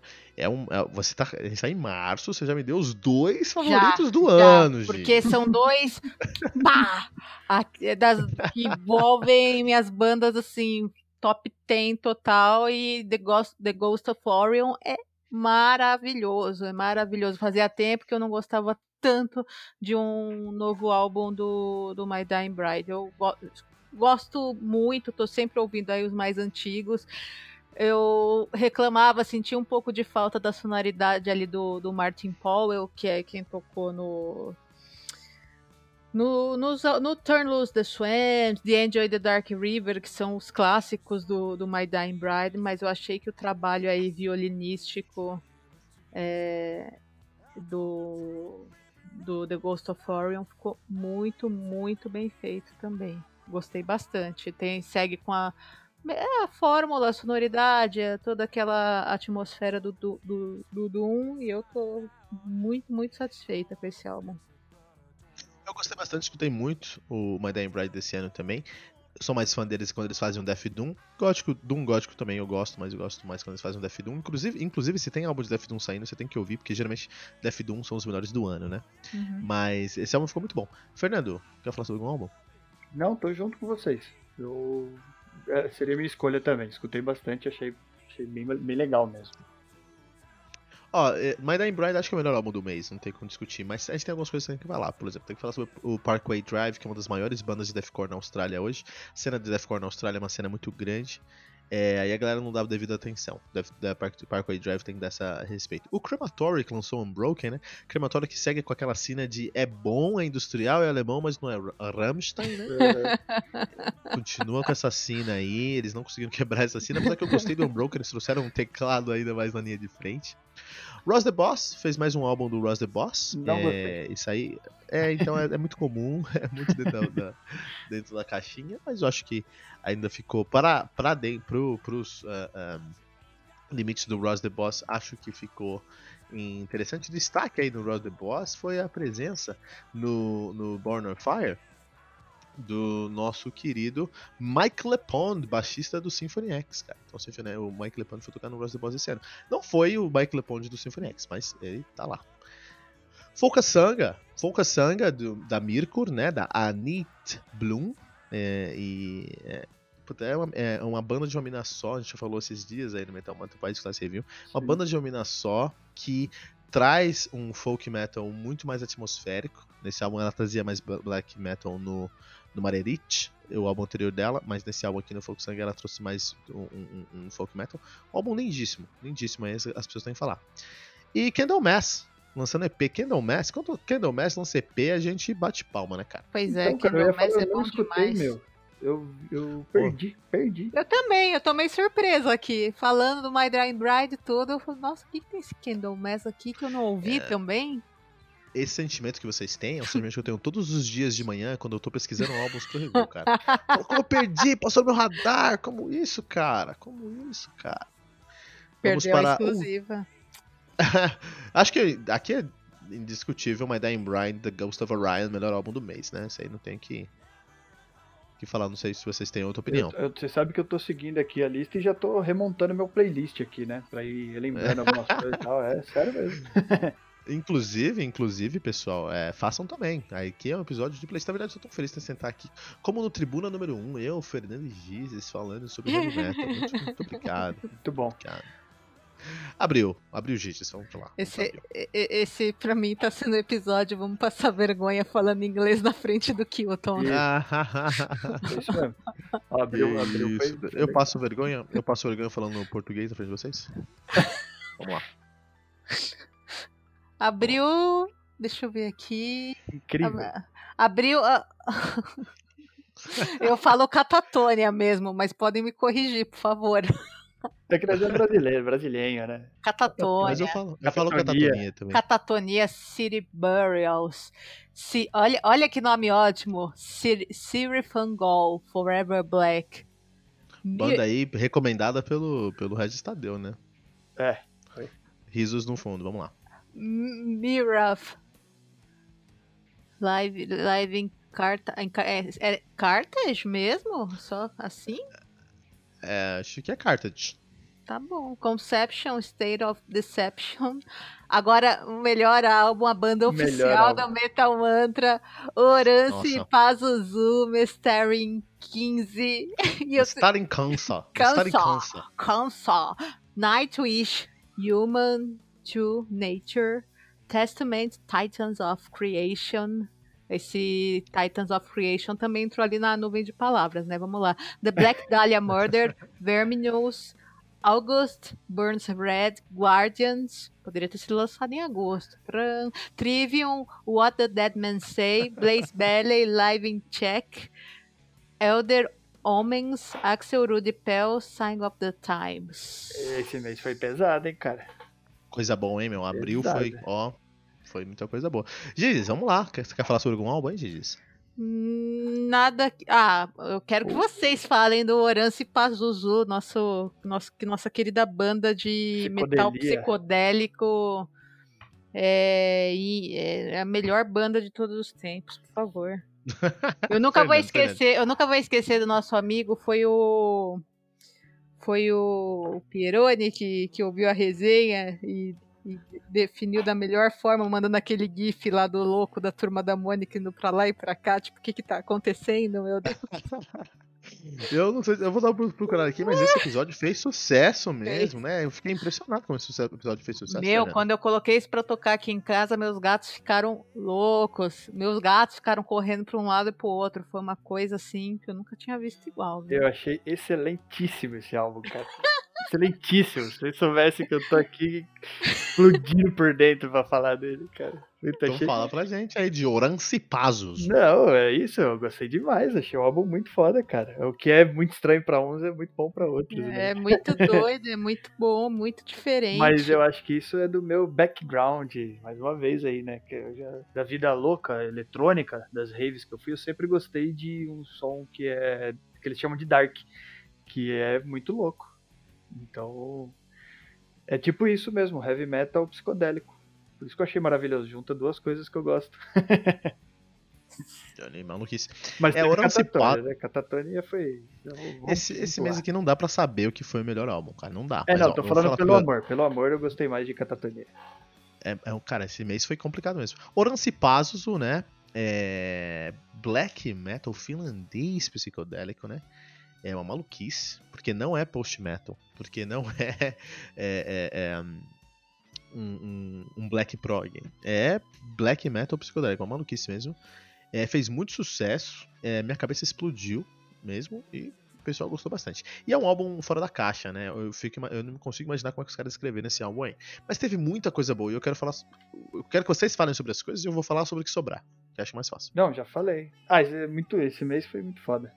é um, é, você tá, a gente tá em março, você já me deu os dois favoritos já, do já, ano, Porque são dois *laughs* pá, é das, que envolvem minhas bandas assim, top 10 total e The Ghost, The Ghost of Orion é maravilhoso, é maravilhoso. Fazia tempo que eu não gostava tanto de um novo álbum do, do My Dying Bride. Eu go gosto muito, tô sempre ouvindo aí os mais antigos. Eu reclamava, sentia um pouco de falta da sonoridade ali do, do Martin Powell, que é quem tocou no no, no, no Turn Loose the Swamp, The Enjoy the Dark River, que são os clássicos do, do My Dying Bride, mas eu achei que o trabalho aí violinístico é, do, do The Ghost of Orion ficou muito, muito bem feito também. Gostei bastante. Tem, segue com a, é a fórmula, a sonoridade, é toda aquela atmosfera do, do, do, do Doom, e eu tô muito, muito satisfeita com esse álbum. Eu gostei bastante, escutei muito o My Dying Bride desse ano também sou mais fã deles quando eles fazem um Death Doom. Gótico, Doom Gótico também eu gosto, mas eu gosto mais quando eles fazem um Death Doom. Inclusive, inclusive se tem álbum de Death Doom saindo, você tem que ouvir, porque geralmente Death Doom são os melhores do ano, né? Uhum. Mas esse álbum ficou muito bom. Fernando, quer falar sobre algum álbum? Não, tô junto com vocês. Eu... É, seria minha escolha também. Escutei bastante, achei, achei bem, bem legal mesmo. Ó, é, My Dying Bride acho que é o melhor álbum do mês, não tem como discutir. Mas a gente tem algumas coisas que tem que falar. Por exemplo, tem que falar sobre o Parkway Drive, que é uma das maiores bandas de deathcore na Austrália hoje. A cena de deathcore na Austrália é uma cena muito grande. É, aí a galera não dá devido atenção. Da Parkway Drive tem que dar essa respeito. O Crematory que lançou Unbroken, né? Crematory que segue com aquela cena de é bom, é industrial, é alemão, mas não é Rammstein, né? É. *laughs* Continua com essa cena aí, eles não conseguiram quebrar essa cena, apesar que eu gostei do Unbroken, eles trouxeram um teclado ainda mais na linha de frente. Ross the Boss fez mais um álbum do Ross the Boss. Não é, gostei. Isso aí. É, então é, é muito comum, *laughs* é muito dentro da, dentro da, caixinha, mas eu acho que ainda ficou para, para dentro, pro, pros uh, um, limites do Ross the Boss, acho que ficou interessante. Destaque aí no Ross the Boss foi a presença no, no Born on Fire do nosso querido Mike LePond, baixista do Symphony X, cara. Então Symphony, o Mike LePond foi tocar no Rust the Boss esse ano. Não foi o Mike LePond do Symphony X, mas ele tá lá. Folka Sanga, Folka Sanga do, da Mirkur, né, da Anit Bloom, é, e é, é uma, é uma, banda de uma mina só, a gente já falou esses dias aí no Metal Mantra País Class Review, uma Sim. banda de uma mina só que traz um folk metal muito mais atmosférico. Nesse álbum ela trazia mais black metal no, no Marerit, o álbum anterior dela, mas nesse álbum aqui no Folk Sangue ela trouxe mais um, um, um folk metal. Um álbum lindíssimo, lindíssimo, aí as pessoas têm que falar. E Candlemass, lançando EP. Candlemass, quando Candlemass lança EP, a gente bate palma, né, cara? Pois é, então, Candlemass é bom escutei, demais. Meu. Eu, eu perdi, Pô. perdi. Eu também, eu tô meio surpreso aqui. Falando do My Dry Bride e tudo, eu falei, nossa, o que, que tem esse Candlemass aqui que eu não ouvi é... também? Esse sentimento que vocês têm é um sentimento que eu tenho todos os dias de manhã quando eu tô pesquisando álbuns pro review, cara. *laughs* Como eu perdi, passou no meu radar, como isso, cara? Como isso, cara? Vamos Perdeu para a exclusiva. *laughs* Acho que aqui é indiscutível My Dying Bride, The Ghost of Orion, melhor álbum do mês, né? Isso aí não tem que que falar, não sei se vocês têm outra opinião. Eu, eu, você sabe que eu tô seguindo aqui a lista e já tô remontando meu playlist aqui, né? Pra ir lembrando *laughs* algumas coisas e tal. É sério mesmo. Inclusive, inclusive, pessoal, é, façam também. Aqui é um episódio de Playstation. Na verdade, eu tô tão feliz de sentar aqui. Como no Tribuna número 1, um, eu, Fernando e Gizes, falando sobre heavy metal. *laughs* Muito, muito obrigado. *laughs* Muito bom. Obrigado. Abriu, abriu Gizes, vamos lá. Esse, esse, pra mim, tá sendo episódio. Vamos passar vergonha falando inglês na frente do Kilton. Né? *laughs* Isso mesmo. Abriu, abriu. Foi, eu passo vergonha, eu passo vergonha falando português na frente de vocês? vamos lá. Abriu. Deixa eu ver aqui. Incrível. Abriu. *laughs* eu falo catatônia mesmo, mas podem me corrigir, por favor. É que nós é brasileiro, brasileiro, né? Catatônia. Mas eu falo, eu falo catatonia também. Catatonia City Burials. Si, olha, olha que nome ótimo. Siri Fangol, Forever Black. Banda aí recomendada pelo, pelo Regis Tadeu, né? É. Foi. Risos no fundo, vamos lá. Miraf. Live, live em carta. Em, é, é Carthage mesmo? Só assim? É, acho que é Carthage. Tá bom. Conception, State of Deception. Agora, o melhor álbum, a banda oficial da Metal Mantra, Orance Pazuzu, Mestering *laughs* 15. Mestering Cansa. Mestering Cansa. Cansa. Nightwish, Human to Nature, Testament, Titans of Creation. Esse Titans of Creation também entrou ali na nuvem de palavras, né? Vamos lá. The Black *laughs* Dahlia Murder, Verminous, August, Burns Red, Guardians, poderia ter sido lançado em agosto. Trivium, What the Dead Men Say, Blaze Ballet, Live in Check, Elder Omens, Axel Rudy Pell, Sign of the Times. Esse mês foi pesado, hein, cara? Coisa boa, hein, meu? Abril Exato. foi, ó, foi muita coisa boa. Gizes, vamos lá. Você quer falar sobre algum álbum, hein, Gizes? Hum, nada. Ah, eu quero que vocês falem do Orance Pazuzu, nosso, nosso, nossa querida banda de metal psicodélico. É, é, a melhor banda de todos os tempos, por favor. *laughs* Eu nunca vou esquecer, eu nunca vou esquecer do nosso amigo, foi o foi o Pieroni que, que ouviu a resenha e, e, definiu da melhor forma, mandando aquele gif lá do louco da turma da Mônica indo pra lá e pra cá, tipo, o que que tá acontecendo, meu Deus? *laughs* Eu não sei, eu vou dar uma procurada aqui, mas esse episódio fez sucesso mesmo, né? Eu fiquei impressionado como esse episódio fez sucesso. Meu, né? quando eu coloquei isso pra tocar aqui em casa, meus gatos ficaram loucos. Meus gatos ficaram correndo pra um lado e pro outro. Foi uma coisa assim que eu nunca tinha visto igual. Viu? Eu achei excelentíssimo esse álbum, cara. excelentíssimo. Se vocês soubessem que eu tô aqui *laughs* explodindo por dentro pra falar dele, cara. Então achei... fala pra gente aí de Orancipazos. Não, é isso, eu gostei demais. Achei o álbum muito foda, cara. O que é muito estranho pra uns é muito bom pra outros. Né? É né? muito doido, é muito bom, muito diferente. Mas eu acho que isso é do meu background, mais uma vez aí, né? Que eu já, da vida louca, eletrônica, das raves que eu fui, eu sempre gostei de um som que é. que eles chamam de dark, que é muito louco. Então. É tipo isso mesmo, heavy metal psicodélico. Por isso que eu achei maravilhoso. Junta duas coisas que eu gosto. *laughs* Johnny, maluquice. Mas é, Oran Catatonia, né? Catatonia foi. Esse, esse mês aqui não dá pra saber o que foi o melhor álbum, cara. Não dá. É, mas, não, ó, tô falando pelo amor. Pelo amor eu gostei mais de Catatonia. É, é, cara, esse mês foi complicado mesmo. Orancipazuzu, né? É, black metal finlandês psicodélico, né? É uma maluquice, porque não é post metal, porque não *laughs* é, é, é, é um, um, um, black prog. É black metal psicodélico, uma maluquice mesmo. É, fez muito sucesso, é, minha cabeça explodiu mesmo e o pessoal gostou bastante. E é um álbum fora da caixa, né? Eu, fico, eu não consigo imaginar como é que os caras escreveram esse álbum aí. Mas teve muita coisa boa e eu quero falar. Eu quero que vocês falem sobre as coisas e eu vou falar sobre o que sobrar, que acho mais fácil. Não, já falei. Ah, é muito, esse mês foi muito foda.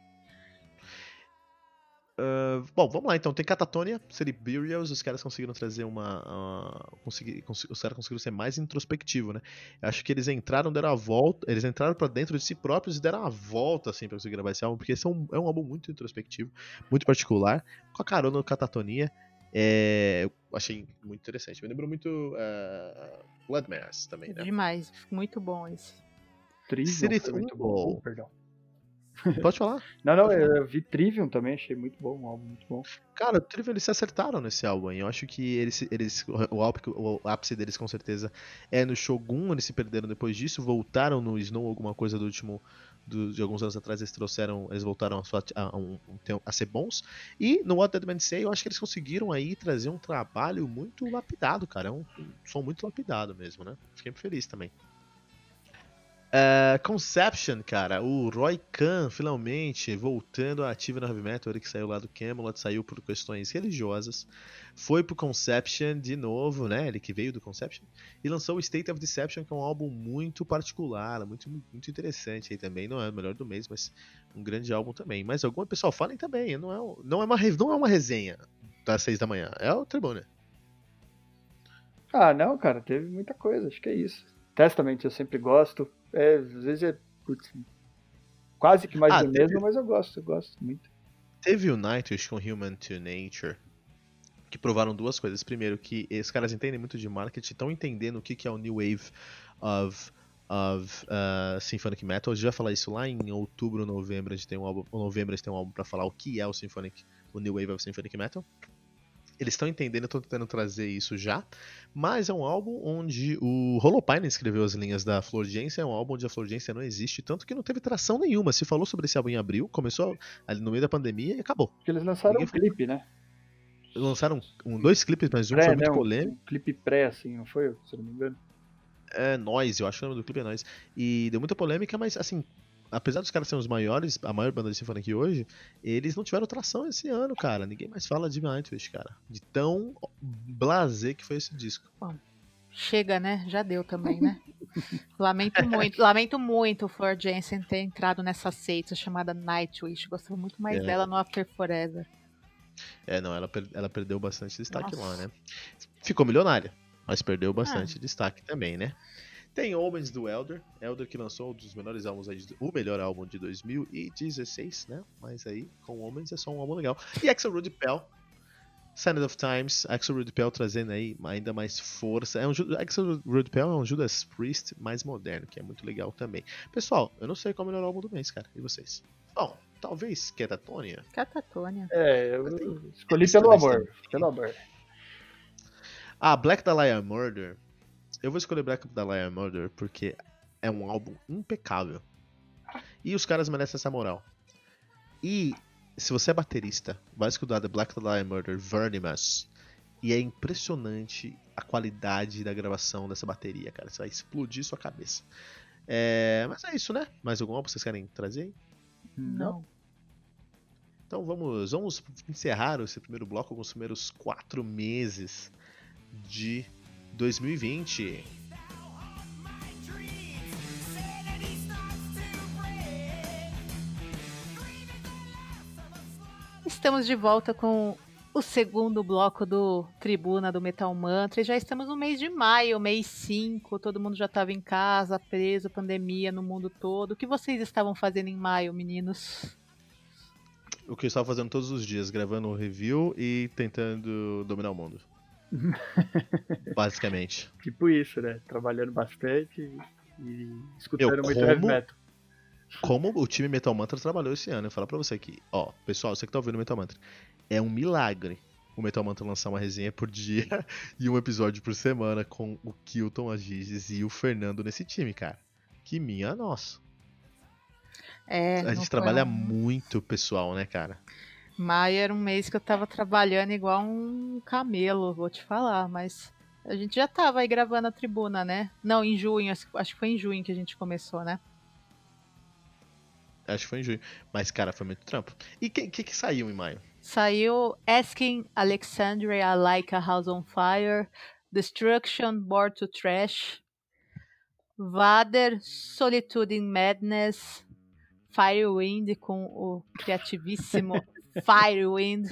Uh, bom, vamos lá então. Tem Catatonia, City Burials, os caras conseguiram trazer uma. Uh, consegui, cons os caras conseguiram ser mais introspectivo, né? Eu acho que eles entraram, deram a volta. Eles entraram para dentro de si próprios e deram a volta, assim, pra conseguir gravar esse álbum, porque esse é um, é um álbum muito introspectivo, muito particular, com a carona do Catatonia. É, eu achei muito interessante. Me lembrou muito uh, Blood Mass também, né? Demais, muito bom esse. Trivium, muito bom, perdão. Pode falar. *laughs* Não, não, eu vi Trivium também, achei muito bom, um álbum muito bom. Cara, o Trivium eles se acertaram nesse álbum, hein? Eu acho que eles, eles o, ápice, o ápice deles com certeza é no Shogun, eles se perderam depois disso, voltaram no Snow, alguma coisa do último, de alguns anos atrás, eles trouxeram, eles voltaram a, a, a, um, a ser bons. E no What Dead Man Say, eu acho que eles conseguiram aí trazer um trabalho muito lapidado, cara. É um, um som muito lapidado mesmo, né? Fiquei feliz também. Uh, Conception, cara, o Roy Khan finalmente voltando à ativa na Heavy Metal, ele que saiu lá do Camelot, saiu por questões religiosas, foi pro Conception de novo, né? Ele que veio do Conception e lançou o State of Deception, que é um álbum muito particular, muito, muito interessante aí também. Não é o melhor do mês, mas um grande álbum também. Mas algum pessoal falem também, não é, não é, uma, não é uma resenha das seis da manhã, é o Tribuna. Ah, não, cara, teve muita coisa, acho que é isso. Testament eu sempre gosto. É, às vezes é putz, quase que mais ah, do teve... mesmo, mas eu gosto, eu gosto muito. Teve o Nightwish com Human to Nature, que provaram duas coisas. Primeiro, que esses caras entendem muito de marketing, estão entendendo o que é o New Wave of, of uh, Symphonic Metal. A gente vai falar isso lá em outubro, novembro. A gente tem um álbum, novembro a gente tem um álbum pra falar o que é o Symphonic, o New Wave of Symphonic Metal. Eles estão entendendo, estão tentando trazer isso já. Mas é um álbum onde o Holopine escreveu as linhas da Florgência. É um álbum onde a Florgência não existe, tanto que não teve tração nenhuma. Se falou sobre esse álbum em abril, começou ali no meio da pandemia e acabou. Porque eles lançaram Ninguém um clipe, né? Lançaram um, dois clipes, mas um pré, foi muito né? polêmico. Um clipe pré, assim, não foi? Se não me engano. É Noise, eu acho que o nome do clipe é Noise. E deu muita polêmica, mas assim, apesar dos caras serem os maiores, a maior banda de Symphony aqui hoje, eles não tiveram tração esse ano, cara. Ninguém mais fala de Nightwish, cara. De tão blazer que foi esse disco. Bom, chega, né? Já deu também, né? *laughs* lamento muito, lamento muito o Flor Jensen ter entrado nessa seita chamada Nightwish. Gostava muito mais é. dela no After Forever. É, não, ela, ela perdeu bastante destaque Nossa. lá, né? Ficou milionária, mas perdeu bastante ah. destaque também, né? Tem Omens do Elder, Elder que lançou um dos melhores álbuns aí, o melhor álbum de 2016, né? Mas aí, com Omens é só um álbum legal. E Axel Rude Pell, Sign of Times, Axel Rude Pell trazendo aí ainda mais força. É um, Axel Rude Pell é um Judas Priest mais moderno, que é muito legal também. Pessoal, eu não sei qual é o melhor álbum do mês, cara. E vocês? Bom, talvez Catatonia. Catatonia. É, eu escolhi pelo amor. Pelo amor. Ah, Black Dahlia Murder eu vou escolher Black Dahlia Murder porque é um álbum impecável. E os caras merecem essa moral. E se você é baterista, vai escutar The Black Dahlia Murder Vernimus. E é impressionante a qualidade da gravação dessa bateria, cara. Você vai explodir sua cabeça. É... Mas é isso, né? Mais algum álbum vocês querem trazer aí? Não. Então vamos, vamos encerrar esse primeiro bloco com os primeiros quatro meses de 2020. Estamos de volta com o segundo bloco do Tribuna do Metal Mantra. E já estamos no mês de maio, mês 5. Todo mundo já estava em casa, preso, pandemia no mundo todo. O que vocês estavam fazendo em maio, meninos? O que eu estava fazendo todos os dias, gravando um review e tentando dominar o mundo. *laughs* Basicamente. Tipo isso, né? Trabalhando bastante e escutando eu, muito como, heavy metal. Como o time Metal Mantra trabalhou esse ano, eu falo pra você aqui, ó, pessoal, você que tá ouvindo o Metal Mantra, é um milagre o Metal Mantra lançar uma resenha por dia *laughs* e um episódio por semana com o Kilton, a Gizes e o Fernando nesse time, cara. Que minha nossa. É, a gente trabalha muito pessoal, né, cara? Maio era um mês que eu tava trabalhando igual um camelo, vou te falar, mas a gente já tava aí gravando a tribuna, né? Não, em junho, acho que foi em junho que a gente começou, né? Acho que foi em junho. Mas, cara, foi muito trampo. E o que, que, que, saiu em maio? Saiu Asking Alexandria Like a House on Fire, Destruction Bored to Trash, Vader, Solitude in Madness, Firewind com o criativíssimo *laughs* Firewind,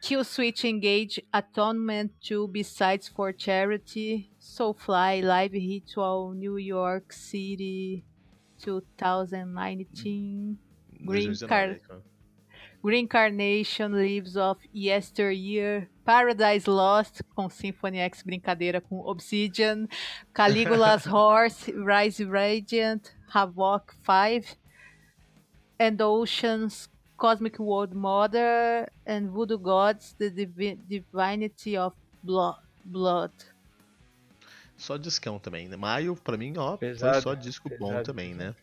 Kill Switch Engage, Atonement 2, Besides for Charity, Soulfly, Live Ritual, New York City 2019, Green, Car Green Carnation, Leaves of Yesteryear, Paradise Lost, com Symphony X brincadeira com Obsidian, Caligula's *laughs* Horse, Rise Radiant, Havoc 5, and Oceans, Cosmic World Mother, and Voodoo Gods, The Divi Divinity of Blo Blood. Só discão também, né? Maio, pra mim, ó, Pesado, foi só disco bom pesado, também, pesado. né?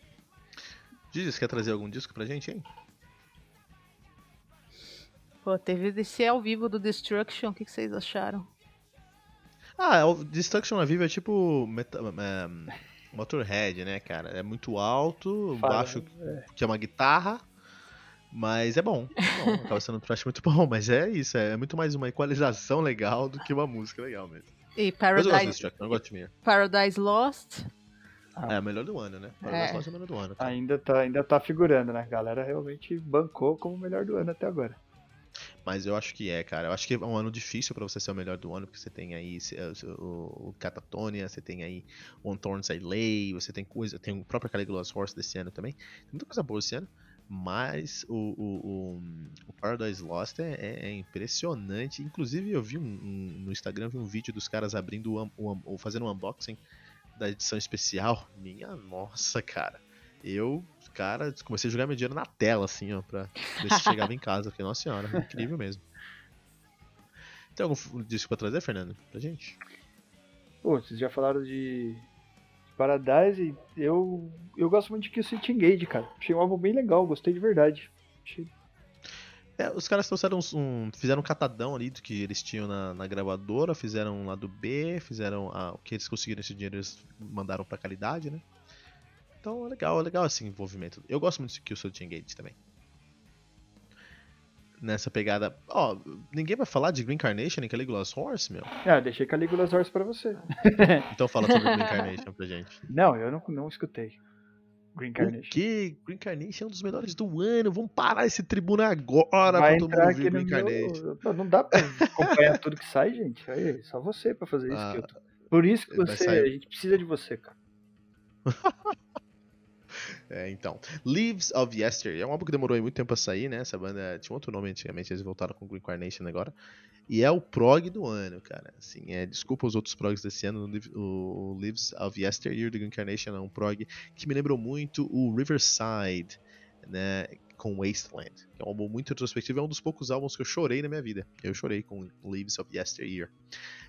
Diz, quer trazer algum disco pra gente, hein? Pô, teve DC ao vivo do Destruction, o que, que vocês acharam? Ah, o Destruction na Viva é tipo meta- é, Motorhead, né, cara? É muito alto, Fala, baixo que é uma guitarra, mas é bom. É bom. *laughs* Acaba sendo um trash muito bom, mas é isso, é muito mais uma equalização legal do que uma música legal mesmo. E Mas eu gosto Paradise, eu gosto de Mir. Paradise Lost. É o melhor do ano, né? Paradise É. Lost é o melhor do ano. cara. Ainda tá, ainda tá figurando, né? A galera realmente bancou como o melhor do ano até agora. Mas eu acho que é, cara. Eu acho que é um ano difícil pra você ser o melhor do ano, porque você tem aí se- o, o Catatonia, você tem aí o I Lay, você tem coisa, tem o próprio Caligula's Horse desse ano também. Tem muita coisa boa esse ano. Mas o, o, o, o Paradise Lost é, é- é impressionante. Inclusive, eu vi um, um- no Instagram vi um vídeo dos caras abrindo o, un- o, un- o- fazendo um unboxing da edição especial. Minha nossa, cara. Eu, cara, comecei a jogar meu dinheiro na tela, assim, ó, pra ver se chegava em casa. Porque, nossa senhora, incrível mesmo. Tem algum disco pra trazer, Fernando? Pra gente? Pô, vocês já falaram de Paradise, eu, eu gosto muito de Kill City Engage, cara. Achei um álbum bem legal, gostei de verdade. Achei- É, os caras trouxeram um, fizeram um catadão ali do que eles tinham na, na gravadora, fizeram um lado B, fizeram a- o que eles conseguiram esse dinheiro, eles mandaram pra qualidade, né? Então é legal, é legal esse envolvimento. Eu gosto muito de Kill Switch Engage também. Nessa pegada. Ó, ninguém vai falar de Green Carnation em Caligula's Horse, meu? Ah, deixei Caligula's Horse pra você. *laughs* Então fala sobre Green Carnation pra gente. Não, eu não, não escutei. Green O Carnation. que? Green Carnation é um dos melhores do ano. Vamos parar esse tribuna agora Vai pra todo entrar mundo ouvir Green Carnation. meu... Não, dá pra acompanhar tudo que sai, gente. Aí, só você pra fazer isso, Ah, Kilton. Por isso que você, sair- a gente precisa de você, cara. *laughs* É, então. Leaves of Yester. É um álbum que demorou muito tempo a sair, né? Essa banda tinha outro nome antigamente, eles voltaram com Green Carnation agora. E é o prog do ano, cara. Assim, é, desculpa os outros progs desse ano. o Leaves of Yesteryear do Green Carnation é um prog que me lembrou muito o Riverside, né? Com Wasteland. É um álbum muito retrospectivo. É um dos poucos álbuns que eu chorei na minha vida. Eu chorei com Leaves of Yesteryear.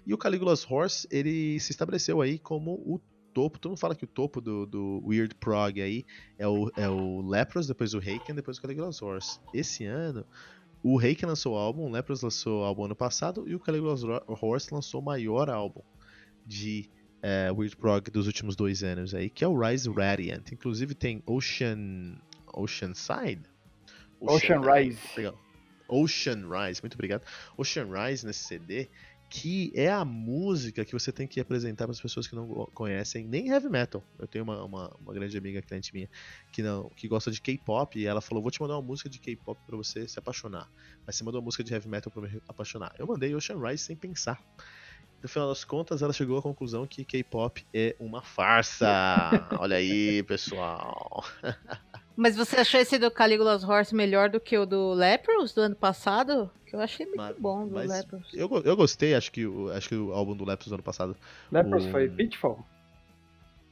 E o Caligula's Horse, ele se estabeleceu aí como o topo. Todo mundo fala que o topo do, do Weird Prog aí é o, é o Lepros, depois o Haken, depois o Caligula's Horse. Esse ano, o Haken lançou o álbum, o Lepros lançou o álbum ano passado e o Caligula's Horse lançou o maior álbum de é, Weird Prog dos últimos dois anos aí, que é o Rise Radiant. Inclusive tem Ocean... Oceanside? Ocean Rise. Legal. Ocean Rise, muito obrigado. Ocean Rise nesse CD, que é a música que você tem que apresentar para as pessoas que não conhecem nem heavy metal. Eu tenho uma, uma, uma grande amiga cliente minha que não que gosta de K-pop e ela falou: "Vou te mandar uma música de K-pop para você se apaixonar". Mas você mandou uma música de heavy metal para me apaixonar. Eu mandei Ocean Rise sem pensar. No final das contas, ela chegou à conclusão que K-pop é uma farsa. *laughs* Olha aí, pessoal. *laughs* Mas você achou esse do Caligula's Horse melhor do que o do Lepros do ano passado? Que eu achei muito Mas- bom do Lepros. Eu, eu gostei, acho que, o, acho que o álbum do Lepros do ano passado Lepros O- foi Pitfall.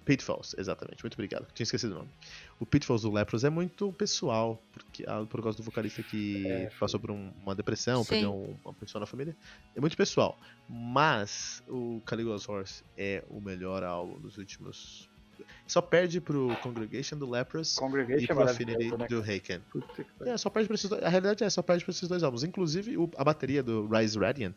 Pitfalls, exatamente, muito obrigado. Tinha esquecido o nome. O Pitfalls do Lepros é muito pessoal, porque, ah, por causa do vocalista que É, passou por um- uma depressão, Sim. perdeu um- uma pessoa na família. É muito pessoal. Mas o Caligula's Horse é o melhor álbum dos últimos. Só perde pro Congregation do Lepros e Congregation é pro maravilhoso, Affinity né? do Haken. É, só perde pra esses dois. A realidade é, só perde pra esses dois álbuns. Inclusive, o- a bateria do Rise Radiant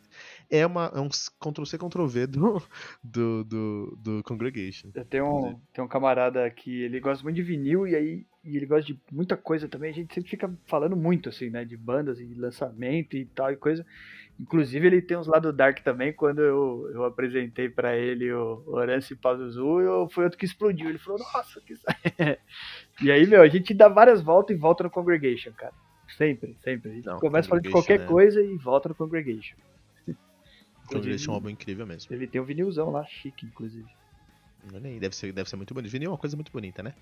é, uma, é um Ctrl-C, Ctrl-V do, *laughs* do, do, do Congregation. Eu tenho um, tenho um camarada que ele gosta muito de vinil e aí e ele gosta de muita coisa também. A gente sempre fica falando muito, assim, né? De bandas e lançamento e tal e coisa. Inclusive, ele tem uns lados dark também. Quando eu, eu apresentei pra ele o Orance Pazuzu, eu, foi outro que explodiu. Ele falou, nossa, que. sa-" *laughs* e aí, meu, a gente dá várias voltas e volta no Congregation, cara. Sempre, sempre. A gente Não, começa falando de qualquer é- coisa e volta no Congregation. *laughs* Congregation é um álbum incrível mesmo. Ele tem um vinilzão lá, chique, inclusive. Deve ser, deve ser muito bonito. Vinil é uma coisa muito bonita, né?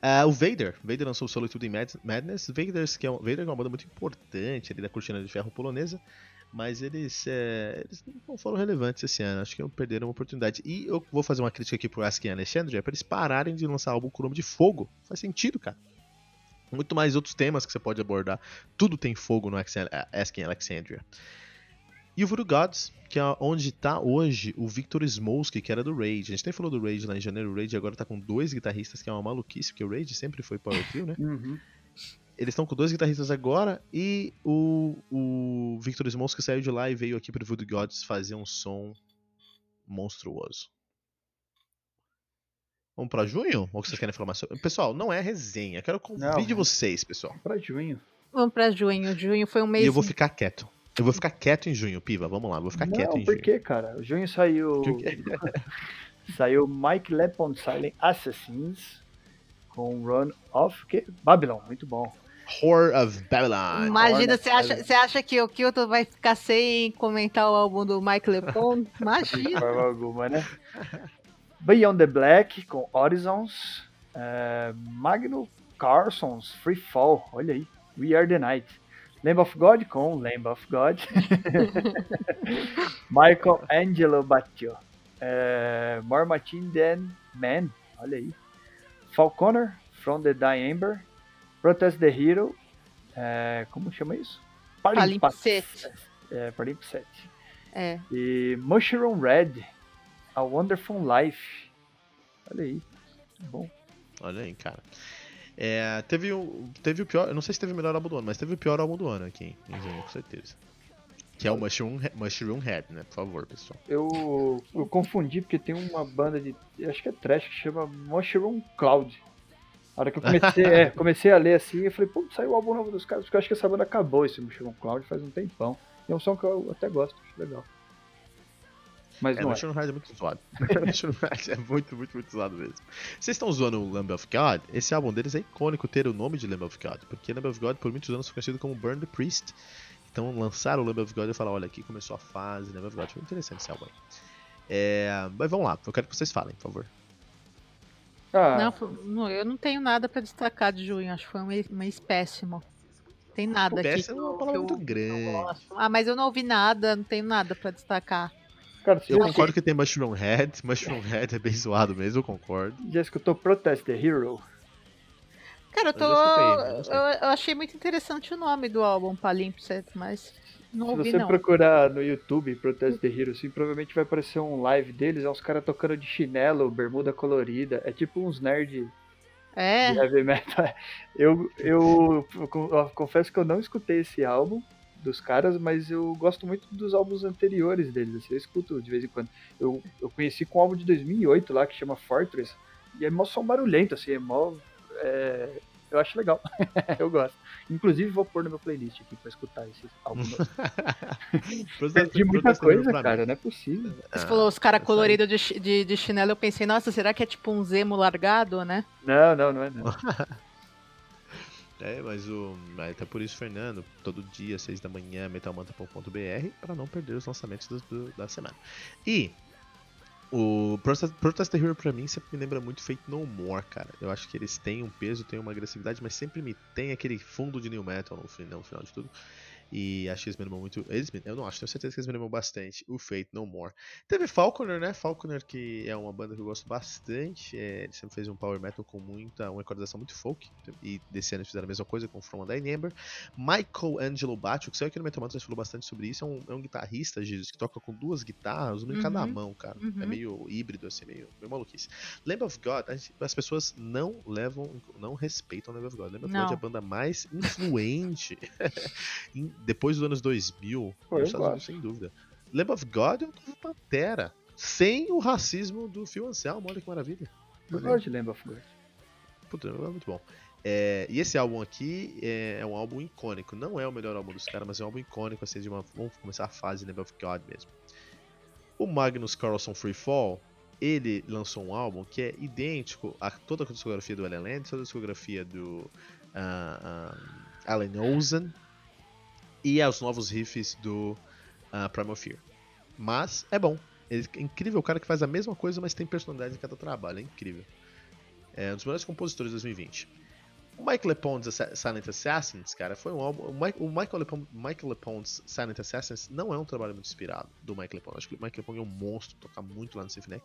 Ah, o Vader. Vader lançou o Solitude in Mad- Madness. Vader, que é, um, Vader é uma banda muito importante ali da cortina de ferro polonesa. Mas eles, é, eles não foram relevantes esse ano. Acho que perderam uma oportunidade. E eu vou fazer uma crítica aqui pro Asking Alexandre. É pra eles pararem de lançar álbum com o nome de Fogo. Faz sentido, cara. muito mais outros temas que você pode abordar. Tudo tem fogo no Asking Alexandria. E o Voodoo Gods, que é onde está hoje o Victor Smolsky, que era do Rage. A gente nem falou do Rage lá em janeiro. O Rage agora está com dois guitarristas, que é uma maluquice, porque o Rage sempre foi Power Trio, né? Uhum. Eles estão com dois guitarristas agora e o, o Victor Smolsky saiu de lá e veio aqui para o Voodoo Gods fazer um som monstruoso. Vamos para junho? Ou vocês querem falar mais sobre? Pessoal, não é resenha. Quero convide vocês, pessoal. Para junho. Vamos para junho. Junho foi um mês. E eu vou ficar quieto. Eu vou ficar quieto em junho, Piva. Vamos lá, vou ficar não, quieto em junho. Por quê, cara? Junho saiu. *laughs* *laughs* saiu Mike Lepon Silent Assassins com Run of que? Babylon. Muito bom. Horror of Babylon. Imagina, você acha, você acha que o Kilton vai ficar sem comentar o álbum do Mike Lepon? *laughs* Imagina. De forma alguma, né? Beyond the Black com Horizons. Uh, Magno Carson's Free Fall. Olha aí. We Are the Night. Lamb of God com Lamb of God. *laughs* Michael Angelo Batio. Uh, More Machine Than Man. Olha aí. Falconer From the Die Ember. Protest the Hero. Uh, como chama isso? Palimpsest. É, Palimpsest. É. E Mushroom Red. A Wonderful Life. Olha aí. Bom. Olha aí, cara. É, teve, o, teve o pior. Eu não sei se teve o melhor álbum do ano, mas teve o pior álbum do ano aqui em junho, com certeza. Que é o Mushroom, Mushroom Head, né? Por favor, pessoal. Eu, eu confundi porque tem uma banda de. Acho que é trash que chama Mushroom Cloud. A hora que eu comecei, é, *laughs* comecei a ler assim, eu falei, pô, saiu o álbum novo dos caras, porque eu acho que essa banda acabou esse Mushroom Cloud faz um tempão. E é um som que eu até gosto, acho legal. Mas é, não Mushroom Head é muito zoado. *laughs* Mushroom Head é muito, muito, muito zoado mesmo. Vocês estão zoando o Lamb of God? Esse álbum deles é icônico ter o nome de Lamb of God, porque Lamb of God por muitos anos foi conhecido como Burn the Priest. Então lançaram o Lamb of God e falaram, olha, aqui começou a fase Lamb of God. Foi interessante esse álbum aí. É... Mas vamos lá, eu quero que vocês falem, por favor. Ah. Não, eu não tenho nada para destacar de junho, acho que foi um mês péssimo. Tem nada o aqui. Péssimo é uma palavra muito grande. Ah, mas eu não ouvi nada, não tenho nada para destacar. Cara, eu concordo que tem Mushroom Head. *laughs* Mushroom Head é bem zoado mesmo, eu concordo. Já escutou Protest the Hero? Cara, eu tô. Eu, escutei, eu, eu, achei muito interessante o nome do álbum Palimpsest, mas não Se ouvi você não. procurar no YouTube Protest the Hero, assim, provavelmente vai aparecer um live deles, é uns caras tocando de chinelo, bermuda colorida. É tipo uns nerd é. de heavy metal. *laughs* Eu, eu, eu confesso que eu não escutei esse álbum dos caras, mas eu gosto muito dos álbuns anteriores deles, assim, eu escuto de vez em quando. Eu, eu conheci com um álbum de 2008 lá, que chama Fortress, e é mó som barulhento, assim, é mó... É, eu acho legal, *laughs* eu gosto. Inclusive vou pôr no meu playlist aqui pra escutar esse álbum. Perdi muita coisa, cara, não é possível. Você falou os caras coloridos de, de, de chinelo, eu pensei, nossa, será que é tipo um Zemo largado, né? Não, não, não é não. *laughs* É, mas o. Até por isso, Fernando, todo dia, 6 da manhã, metalmanta.br, para não perder os lançamentos do, do, da semana. E o Protest, Protest the Hero pra mim sempre me lembra muito Fate No More, cara. Eu acho que eles têm um peso, têm uma agressividade, mas sempre me tem aquele fundo de new metal no final, no final de tudo. E acho que eles me lembram muito. Eles, eu não acho, tenho certeza que eles me lembram bastante o Fate No More. Teve Falconer, né? Falconer, que é uma banda que eu gosto bastante. É, ele sempre fez um power metal com muita. uma recordação muito folk. E desse ano eles fizeram a mesma coisa com From a Ember. Michael Angelo Batio, que saiu aqui no Metal Mantra, falou bastante sobre isso. É um, é um guitarrista, Jesus, que toca com duas guitarras, uma em cada Uhum. mão, cara. Uhum. É meio híbrido, assim, meio, meio maluquice. Lamb of God, gente- as pessoas não levam, não respeitam Lamb of God. Lamb of. God é a banda mais influente *laughs* em- depois dos anos 2000, Pô, eu nos Estados Unidos, sem dúvida. Lamb of God é um novo Pantera, sem o racismo do Phil Anselmo, olha que maravilha. Eu gosto de Lamb of God. Puta, é muito bom. É, e esse álbum aqui é, é um álbum icônico. Não é o melhor álbum dos caras, mas é um álbum icônico, assim, de uma. Vamos começar a fase Lamb of God mesmo. O Magnus Carlson Freefall, ele lançou um álbum que é idêntico a toda a discografia do Ellen Land, toda a discografia do ah, ah, Alan Ozen e aos novos riffs do ah, Primal Fear. Mas é bom. Ele, é incrível o cara que faz a mesma coisa, mas tem personalidade em cada trabalho. É incrível. É um dos melhores compositores de 2020. O Michael LePond's Silent Assassins, cara, foi um álbum. O, Mi- o Michael, LePond, Michael Silent Assassins não é um trabalho muito inspirado do Michael LePond. Acho que o Michael LePond é um monstro, toca muito lá no Symphony.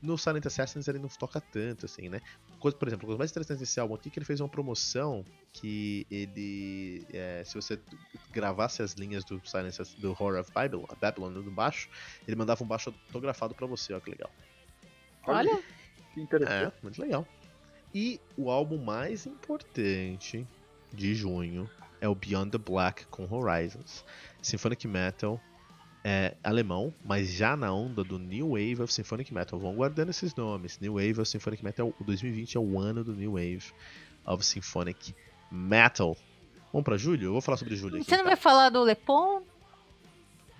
No Silent Assassins ele não toca tanto, assim, né? Coisa, por exemplo, a coisa mais interessante desse álbum aqui é que ele fez uma promoção que ele. É, se você gravasse as linhas do Silent do Horror of Babylon, Babylon no baixo, ele mandava um baixo autografado para você, ó que legal. Olha, que interessante. É, muito legal. E o álbum mais importante de junho é o Beyond the Black com Horizons. Symphonic Metal é alemão, mas já na onda do New Wave of Symphonic Metal. Vão guardando esses nomes. New Wave of Symphonic Metal, o 2020 é o ano do New Wave of Symphonic Metal. Vamos pra Júlio? Eu vou falar sobre Júlio aqui. Você não tá? vai falar do Lepon?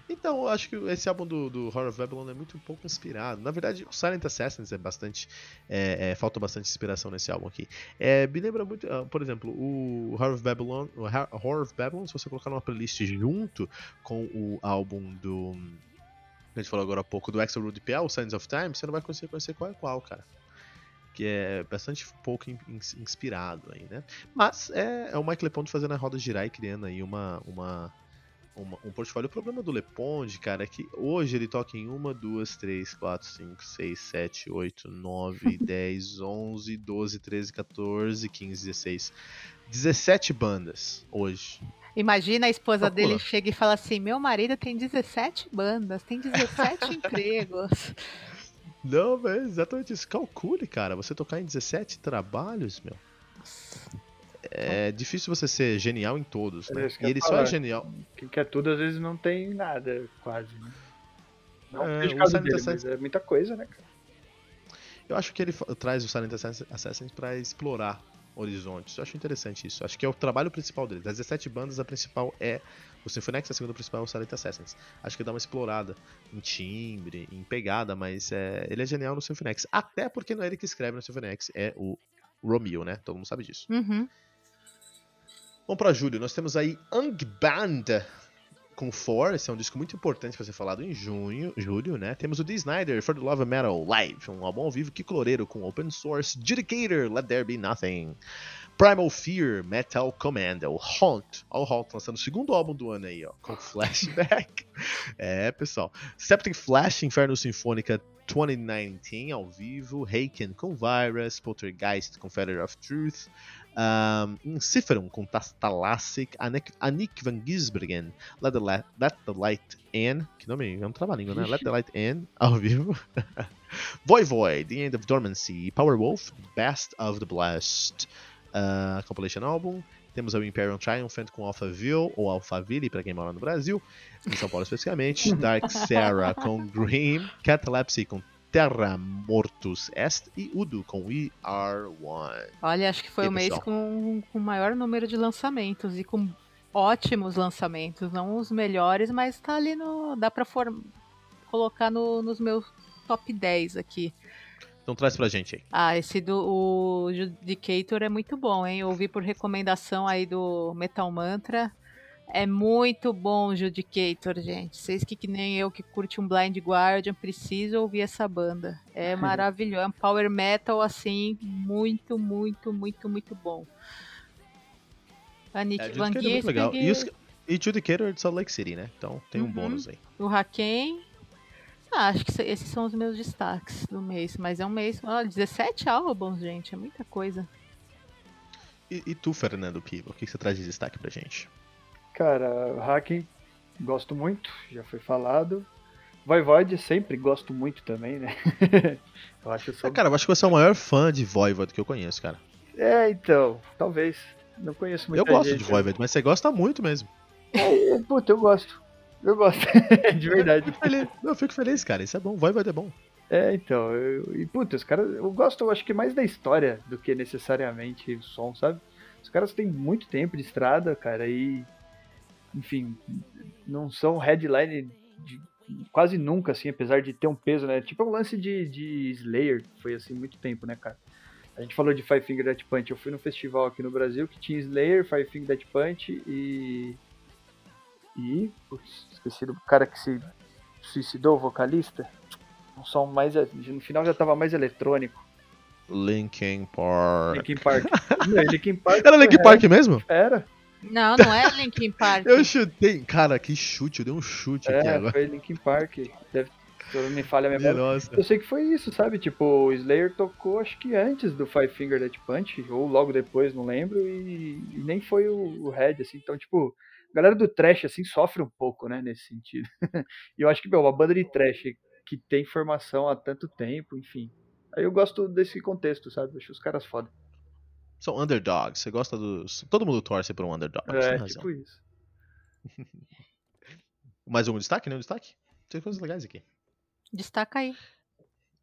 Então, eu acho que esse álbum do, do Horror of Babylon é muito um pouco inspirado. Na verdade, o Silent Assassins é bastante. É, é, falta bastante inspiração nesse álbum aqui. É, me lembra muito. Uh, por exemplo, o Horror of Babylon. O Horror of Babylon, se você colocar numa playlist junto com o álbum do. A gente falou agora há pouco, do Axel Rudy P.A., o Signs of Time, você não vai conseguir conhecer qual é qual, cara que é bastante pouco inspirado aí, né? Mas é, é o Mike LePond fazendo a roda girar e criando aí uma, uma, uma, um portfólio. O problema do LePond, cara, é que hoje ele toca em 1, 2, 3, 4, 5, 6, 7, 8, 9, 10, 11, 12, 13, 14, 15, 16. 17 bandas hoje. Imagina a esposa dele chega e fala assim: Meu marido tem 17 bandas, tem 17 *laughs* empregos. Não, é exatamente isso. Calcule, cara. Você tocar em 17 trabalhos, meu. É difícil você ser genial em todos, né? É e ele só é genial. Quem quer tudo, às vezes não tem nada, quase, né? Não é, o dele, Assassins... é muita coisa, né, cara? Eu acho que ele traz o Silent Assassins para explorar horizontes. Eu acho interessante isso. Acho que é o trabalho principal dele. Das 17 bandas, a principal é o Symphonix, a segunda principal é o Silent Assassins. Acho que dá uma explorada em timbre, em pegada, mas é, ele é genial no Symphonix. Até porque não é ele que escreve no Symphonix, é o Romeo, né? Todo mundo sabe disso. Uhum. Vamos para julho. Nós temos aí Angband com Four. Esse é um disco muito importante para ser falado em junho, julho, né? Temos o D. Snyder, For the Love of Metal, Live, um álbum ao vivo que cloreiro com Open Source, Judicator, Let There Be Nothing, Primal Fear, Metal Commando, Haunt, ó o Haunt lançando o segundo álbum do ano aí, ó, com *laughs* Flashback. é, pessoal. Septic Flash, Inferno Sinfônica 2019 ao vivo, Haken com Virus, Poltergeist com Feather of Truth, um, Enciferum com Tastalassic, Anik, van Gisbergen, Let the, Let, Let the Light In, que nome é um trabalhinho, né? Let the Light In, *laughs* ao vivo. Voivoi, The End of Dormancy, Powerwolf, Best of the Blessed, uh, compilation album. Temos o Imperial Triumphant com Alphaville, ou Alphaville, para quem mora no Brasil, em São Paulo especificamente. *laughs* Dark Sarah com Dream, Catalepsy com Terra Mortus Est e Udo com We Are One. Olha, acho que foi E o mês pessoal? com o maior número de lançamentos e com ótimos lançamentos, não os melhores, mas tá ali no. dá pra form- colocar no- nos meus top 10 aqui. Então traz pra gente aí. Ah, esse do o Judicator é muito bom, hein? Eu ouvi por recomendação aí do Metal Mantra. É muito bom o Judicator, gente. Vocês que, que nem eu que curte um Blind Guardian, precisam ouvir essa banda. É *laughs* maravilhoso. É um power metal, assim, muito, muito, muito, muito bom. A Nick É, Van é legal. E, os, e Judicator de Salt Lake City, né? Então tem um Uhum. bônus aí. o Haken. Ah, acho que se- esses são os meus destaques do mês. Mas é um mês. Olha, 17 álbuns, gente. É muita coisa. E, e tu, Fernando Piva, o que você traz de destaque pra gente? Cara, Hacking, gosto muito, já foi falado. Voivode, sempre gosto muito também, né? *laughs* eu acho só... Ah, cara, eu acho que você é o maior fã de Voivod que eu conheço, cara. É, então, talvez. Não conheço muito. eu gosto de Voivod, mas você gosta muito mesmo. É, puta, eu gosto. Eu gosto, *laughs* de verdade. Eu fico feliz, eu fico feliz, cara. Isso é bom. Voivod é bom. É, então, eu, e puta, os caras, eu gosto, eu acho que mais da história do que necessariamente o som, sabe? Os caras têm muito tempo de estrada, cara, e, enfim, não são headline de, quase nunca, assim, apesar de ter um peso, né? Tipo um lance de, de Slayer, que foi assim muito tempo, né, cara? A gente falou de Five Finger Death Punch, eu fui no festival aqui no Brasil que tinha Slayer, Five Finger Death Punch e. E. Putz, esqueci do cara que se suicidou, o vocalista um som mais. No final já tava mais eletrônico. Linkin Park. Linkin Park. *laughs* Não, Linkin Park. Era Linkin Park mesmo? Era. Não, não é Linkin Park. Eu chutei. Cara, que chute. Eu dei um chute aqui É, agora. foi Linkin Park. Deve, Se eu não me falha a memória. Nossa. Eu sei que foi isso, sabe? Tipo, o Slayer tocou acho que antes do Five Finger Death Punch, ou logo depois, não lembro, e, e nem foi o, o Red, assim. Então, tipo, a galera do trash, assim, sofre um pouco, né, nesse sentido. *laughs* e eu acho que, meu, uma banda de trash que tem formação há tanto tempo, enfim. Aí eu gosto desse contexto, sabe? Eu acho os caras foda. São underdogs. Você gosta dos. Todo mundo torce por um underdog. É, tipo isso. *laughs* Mais algum destaque? Nenhum destaque? Tem coisas legais aqui. Destaca aí.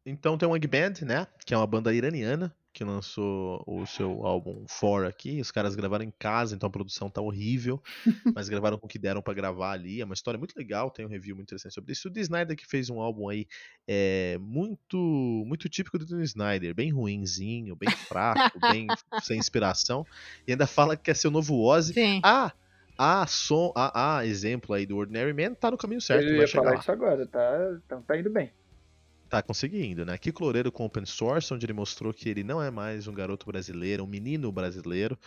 Então tem o Wang Band, né? Que é uma banda iraniana que lançou o seu álbum For aqui. Os caras gravaram em casa, então a produção tá horrível, *laughs* mas gravaram com o que deram pra gravar ali. É uma história muito legal, tem um review muito interessante sobre isso. O D. Snyder que fez um álbum aí é muito muito típico do D. Snyder, bem ruinzinho, bem *laughs* fraco, bem sem inspiração, e ainda fala que quer ser o novo Ozzy. Sim. Ah, a som, a, a exemplo aí do Ordinary Man tá no caminho certo, eu vai ia chegar falar lá. isso agora, tá, então tá indo bem. Tá conseguindo, né? Que Loureiro com Open Source, onde ele mostrou que ele não é mais um garoto brasileiro, um menino brasileiro,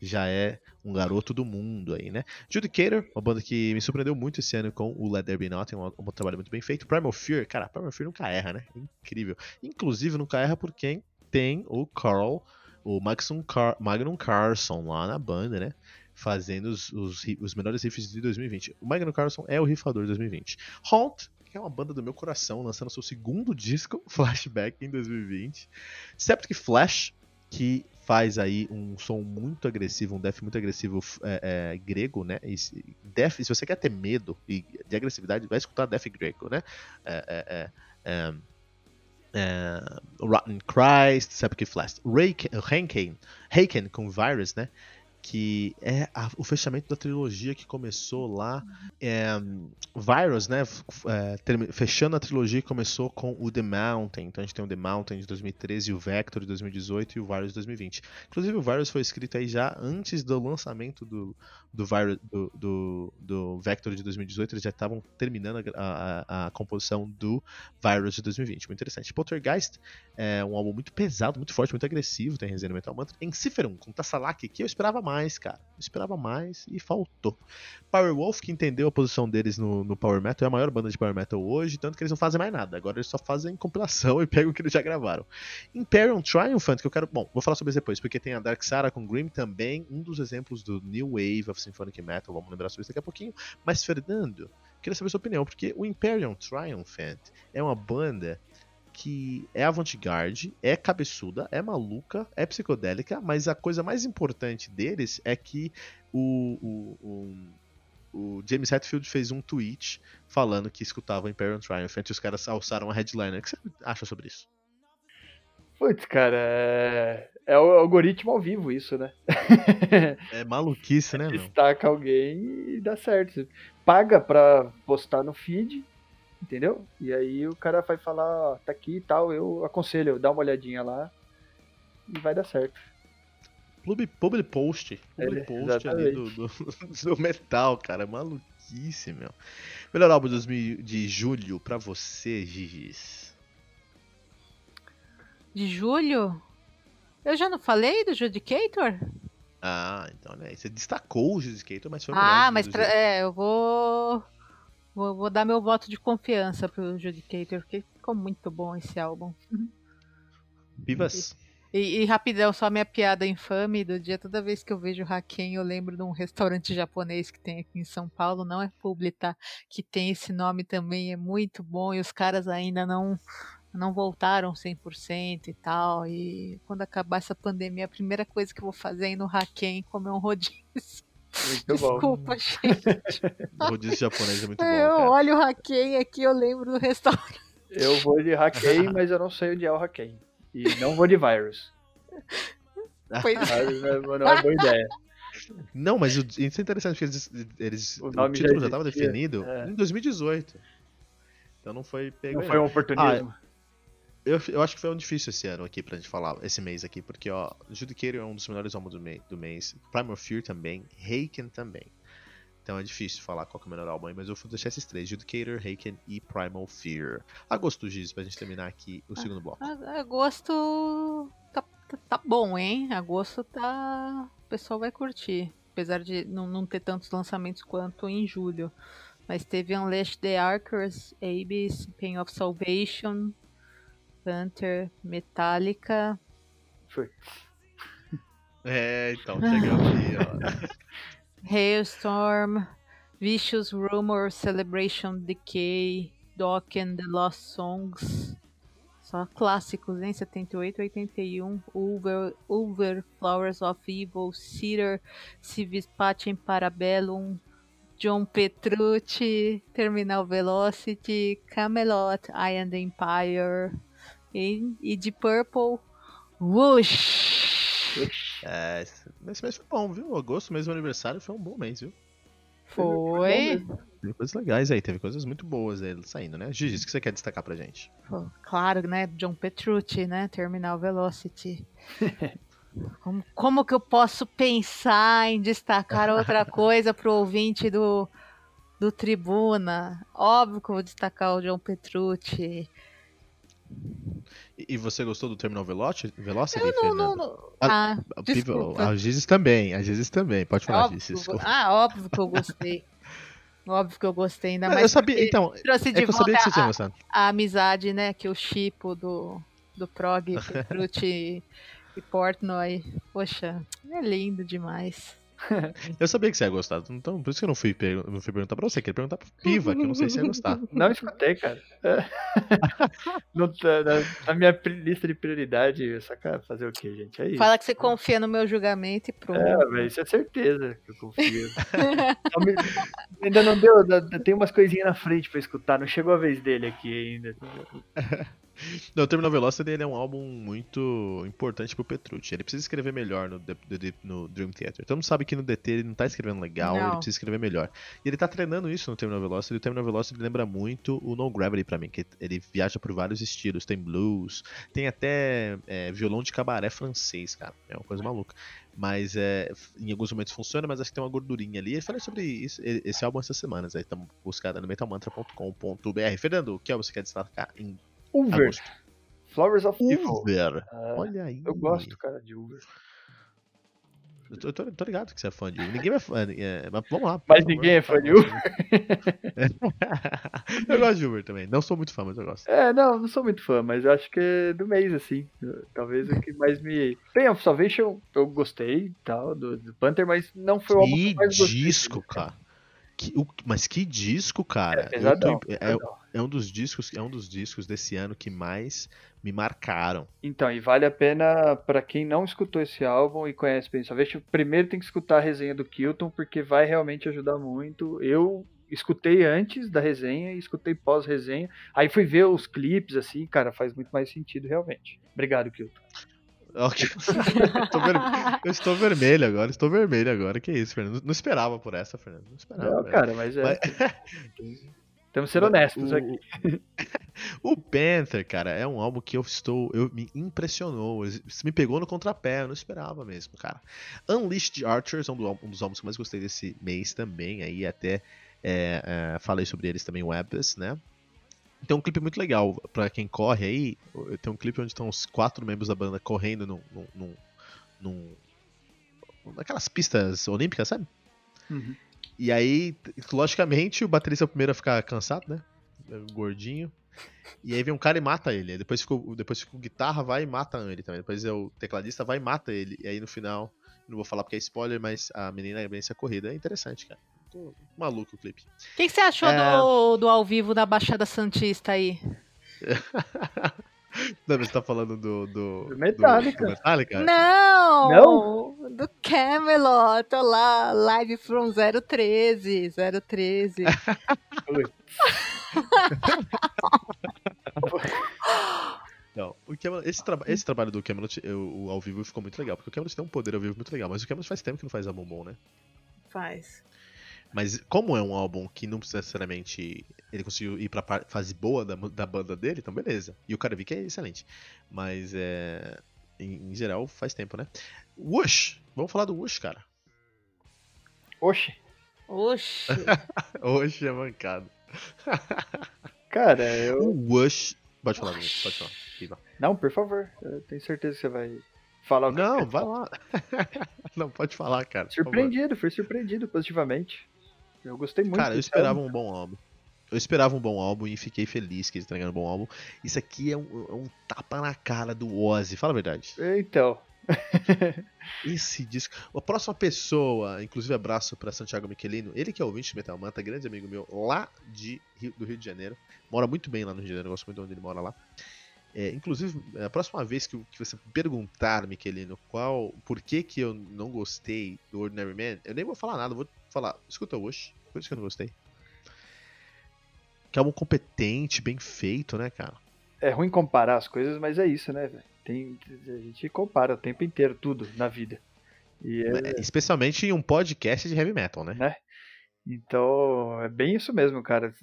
já é um garoto do mundo aí, né? Judicator, uma banda que me surpreendeu muito esse ano com o Let There Be Nothing, um, um trabalho muito bem feito. Primal Fear, cara, Primal Fear nunca erra, né? Incrível. Inclusive nunca erra por quem tem o Carl, o Magnum, Car Magnum Carlson lá na banda, né? Fazendo os, os, os melhores riffs de 2020. O Magnum Carlson é o rifador de 2020. Haunt, que é uma banda do meu coração, lançando seu segundo disco, *laughs* Flashback, em 2020. Septic Flash, que faz aí um som muito agressivo, um death muito agressivo é, é, grego, né? E, death, se você quer ter medo e de agressividade, vai escutar death grego, né? É, é, é, é, Rotten Christ, Septic Flash, Haken com Virus, né? Que é a- o fechamento da trilogia que começou lá é, Virus, né? é, fechando a trilogia que começou com o The Mountain. Então a gente tem o The Mountain de 2013, o Vector de 2018 e o Virus de 2020. Inclusive o Virus foi escrito aí já antes do lançamento do, do, Virus, do, do, do Vector de 2018. Eles já estavam terminando a, a, a- composição do Virus de 2020. Muito interessante. Poltergeist é um álbum muito pesado, muito forte, muito agressivo. Tem resenha Metal Mantra. Enciferum com Tassalak, que eu esperava mais, cara. Eu esperava mais e faltou. Powerwolf, que entendeu a posição deles no, no Power Metal, é a maior banda de Power Metal hoje, tanto que eles não fazem mais nada. Agora eles só fazem compilação *laughs* e pegam o que eles já gravaram. Imperium Triumphant, que eu quero. Bom, vou falar sobre isso depois, porque tem a Dark Sara com Grim também, um dos exemplos do New Wave of Symphonic Metal. Vamos lembrar sobre isso daqui a pouquinho. Mas, Fernando, queria saber sua opinião, porque o Imperium Triumphant é uma banda que é avant-garde, é cabeçuda, é maluca, é psicodélica, mas a coisa mais importante deles é que o, o, o, o James Hetfield fez um tweet falando que escutava Imperial Triumphant e os caras alçaram a headliner. O que você acha sobre isso? Putz, cara, é... é o algoritmo ao vivo isso, né? *laughs* É maluquice, né? Destaca alguém e dá certo. Paga pra postar no feed, entendeu? E aí o cara vai falar, ó, tá aqui e tal, eu aconselho, dá uma olhadinha lá e vai dar certo. Public, public post. Public É, post ali do, do, *laughs* do metal, cara. Maluquice, meu. Melhor álbum de 2000 de julho pra você, Gigis. De julho? Eu já não falei do Judicator? Ah, então, né? Você destacou o Judicator, mas foi o melhor Ah, mas é, eu vou, vou. Vou dar meu voto de confiança pro Judicator, porque ficou muito bom esse álbum. Vivas. E, e rapidão, só minha piada infame do dia. Toda vez que eu vejo Haken, eu lembro de um restaurante japonês que tem aqui em São Paulo, não é publi, tá? Que tem esse nome também, é muito bom. E os caras ainda não, não voltaram 100% e tal. E quando acabar essa pandemia, a primeira coisa que eu vou fazer é ir no Haken comer um rodízio. Muito bom. Desculpa, *laughs* gente. Rodízio japonês é muito bom, eu cara. olho o Haken aqui, eu lembro do restaurante. Eu vou de Hackei, *laughs* mas eu não sei onde é o Hackei. E não vou de Virus. Pois *laughs* é- não é boa ideia. Não, mas o- isso é interessante, porque eles, eles- O o, título já estava definido é. em 2018. Então não foi pego Não foi um oportunismo. Eu, eu acho que foi um difícil esse ano aqui pra gente falar, esse mês aqui, porque ó, Judicator é um dos melhores álbuns do, mei- do mês, Primal Fear também, Haken também. Então é difícil falar qual que é o melhor álbum aí, mas eu vou deixar esses três, Judicator, Haken e Primal Fear. Agosto, Giz, pra gente terminar aqui o segundo bloco. A- Agosto tá, tá, tá bom, hein? Agosto tá. O pessoal vai curtir. Apesar de não, não ter tantos lançamentos quanto em julho. Mas teve Unleash the Archers, Abyss, Pain of Salvation, Panther, Metallica. Foi. *laughs* É, então, chegamos aí, ó. *laughs* Hailstorm, Vicious Rumor, Celebration Decay, Dock and the Lost Songs. Só clássicos, hein? 78, 81, Ulver, Ulver Flowers of Evil, Cedar, Civis Pacem Parabellum, John Petrucci, Terminal Velocity, Camelot, I and the Empire e, e de Purple, Whoosh! É, esse mês foi bom, viu? Agosto, mês do aniversário, foi um bom mês, viu? Foi. Teve coisas legais aí, teve coisas muito boas aí saindo, né? Gigi, o que você quer destacar pra gente? Pô, claro, né? John Petrucci, né? Terminal Velocity. *laughs* como, como que eu posso pensar em destacar outra *laughs* coisa pro ouvinte do, do Tribuna? Óbvio que eu vou destacar o John Petrucci. E, você gostou do Terminal Velocity? Velocity Eu não, não, não. Ah, Ah, A desculpa. A Gizes também, a Gizes também. Pode falar, óbvio, Gizes. desculpa. ah, óbvio que eu gostei. *laughs* óbvio que eu gostei, ainda mais eu sabia, então, trouxe é de que eu sabia que você tinha a, gostado. a amizade, né? Que o chipo do, do Prog, *laughs* Petrucci e Portnoy. Poxa, é lindo demais. *laughs* Eu sabia que você ia gostar, então por isso que eu não fui, per- não fui perguntar pra você, queria perguntar pro Piva, que eu não sei se ia gostar. *laughs* Não escutei, cara. *laughs* Não tá- na, na minha lista de prioridade, saca fazer o quê, gente? É isso. Fala que você confia no meu julgamento e pronto. É, mas isso é certeza que eu confio. Só me- ainda não deu, tem umas coisinhas na frente pra escutar, não chegou a vez dele aqui ainda. Não, o Terminal Velocity ele é um álbum muito importante pro Petrucci. Ele precisa escrever melhor no, no Dream Theater. Todo mundo sabe que no DT ele não tá escrevendo legal, Não. ele precisa escrever melhor. E ele tá treinando isso no Terminal Velocity. E o Terminal Velocity lembra muito o No Gravity pra mim, que ele viaja por vários estilos. Tem blues, tem até é, violão de cabaré francês, cara. É uma coisa maluca. Mas é, em alguns momentos funciona, mas acho que tem uma gordurinha ali. Eu falei sobre isso, esse álbum essas semanas. Aí estamos buscando no metalmantra.com.br. Fernando, o que você quer destacar em Uver, agosto? Flowers of Evil. Uber. Ah, Olha aí. eu gosto, cara, de Uver. Eu tô, eu tô- ligado que você é fã de Uber. Ninguém é fã. é, mas vamos lá. Mas favor. ninguém é fã de Uber. *laughs* eu gosto de Uber também. Não sou muito fã, mas eu gosto. É, não, não sou muito fã, mas eu acho que é do mês, assim. Talvez o que mais me. *laughs* Pain of Salvation, eu gostei e tal, do, do Panther, mas não foi o álbum que mais gostei. disco, cara. Que- o- mas que disco, cara. É Eu tô- é, pesadão. É um dos discos, é um dos discos desse ano que mais me marcaram. Então, e vale a pena pra quem não escutou esse álbum e conhece of Salvation, primeiro tem que escutar a resenha do Kilton, porque vai realmente ajudar muito. Eu escutei antes da resenha e escutei pós-resenha. Aí fui ver os clipes, assim, cara, faz muito mais sentido realmente. Obrigado, Kilton. Ok. *laughs* eu, ver- eu estou vermelho agora, estou vermelho agora. Que isso, Fernando? Não esperava por essa, Fernando. Não esperava. Não, cara, mas é. Mas- *laughs* Temos que ser honestos o, aqui. *laughs* o Panther, cara, é um álbum que eu estou. Eu, me impressionou. Me pegou no contrapé, eu não esperava mesmo, cara. Unleashed Archers é um, do- um dos álbuns que eu mais gostei desse mês também. Aí até é, é, falei sobre eles também, o Abyss, né? Tem um clipe muito legal pra quem corre aí. Tem um clipe onde estão os quatro membros da banda correndo num. num, num, num naquelas pistas olímpicas, sabe? Uhum. E aí, logicamente, o baterista é o primeiro a ficar cansado, né? Gordinho. E aí vem um cara e mata ele. Aí depois fica, o- depois fica o guitarra, vai e mata ele também. Depois é o tecladista, vai e mata ele. E aí no final, não vou falar porque é spoiler, mas a menina vence a corrida. É interessante, cara. Tô maluco o clipe. O que, que você achou É. do, do ao vivo da Baixada Santista aí? *laughs* Não, você tá falando do. Do, Do Metallica. do Metallica? Não! Não? Do Camelot, tô lá, live from 013, 013. Não, o Camelot, esse, traba- esse trabalho do Camelot eu- o ao vivo ficou muito legal, porque o Camelot tem um poder ao vivo muito legal, mas o Camelot faz tempo que não faz álbum bom, né? Faz. Mas como é um álbum que não necessariamente ele conseguiu ir pra fase boa da, da banda dele, então beleza. E o Karavi é excelente. Mas é. Em, em geral, faz tempo, né? Wush! Vamos falar do Wush, cara. Oxe, Oxi. Wush *laughs* é mancado. *laughs* cara, eu. O Wush. Pode falar, Vinícius, pode falar. Viva. Não, por favor, eu tenho certeza que você vai falar o que Não, vai lá. *laughs* Não, pode falar, cara. Surpreendido, fui surpreendido positivamente. Eu gostei muito. Cara, eu esperava um bom álbum. Eu esperava um bom álbum e fiquei feliz que eles entregaram um bom álbum. Isso aqui é um, é um tapa na cara do Ozzy, fala a verdade. Então. *laughs* Esse disco. A próxima pessoa, inclusive abraço pra Santiago Michelino, ele que é ouvinte do Metal Manta, grande amigo meu, lá de Rio- do Rio de Janeiro. Mora muito bem lá no Rio de Janeiro, eu gosto muito de onde ele mora lá. É, inclusive, a próxima vez que, que você perguntar, Michelino, qual, por que que eu não gostei do Ordinary Man, eu nem vou falar nada, vou falar, escuta o Wish, por isso que eu não gostei. Que é um competente, bem feito, né, cara? É ruim comparar as coisas, mas é isso, né, velho? Tem, a gente compara o tempo inteiro tudo na vida. E é, É, Especialmente em um podcast de heavy metal, né? então, é bem isso mesmo, cara.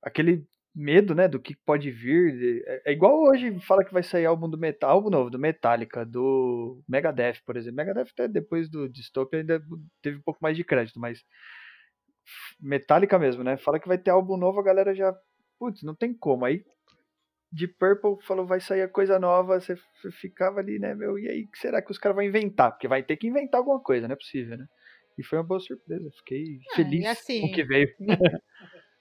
Aquele medo, né, do que pode vir. é, é igual hoje fala que vai sair álbum do metal, álbum novo do Metallica, do Megadeth, por exemplo. Megadeth até depois do Dystopia ainda teve um pouco mais de crédito, mas Metallica mesmo, né? Fala que vai ter álbum novo, a galera já, putz, não tem como. Aí de Purple falou vai sair a coisa nova, você ficava ali, né, meu, e aí o que será que os caras vão inventar? Porque vai ter que inventar alguma coisa, não é possível, né? E foi uma boa surpresa, fiquei Ah, feliz assim, com o que veio. Me, *laughs*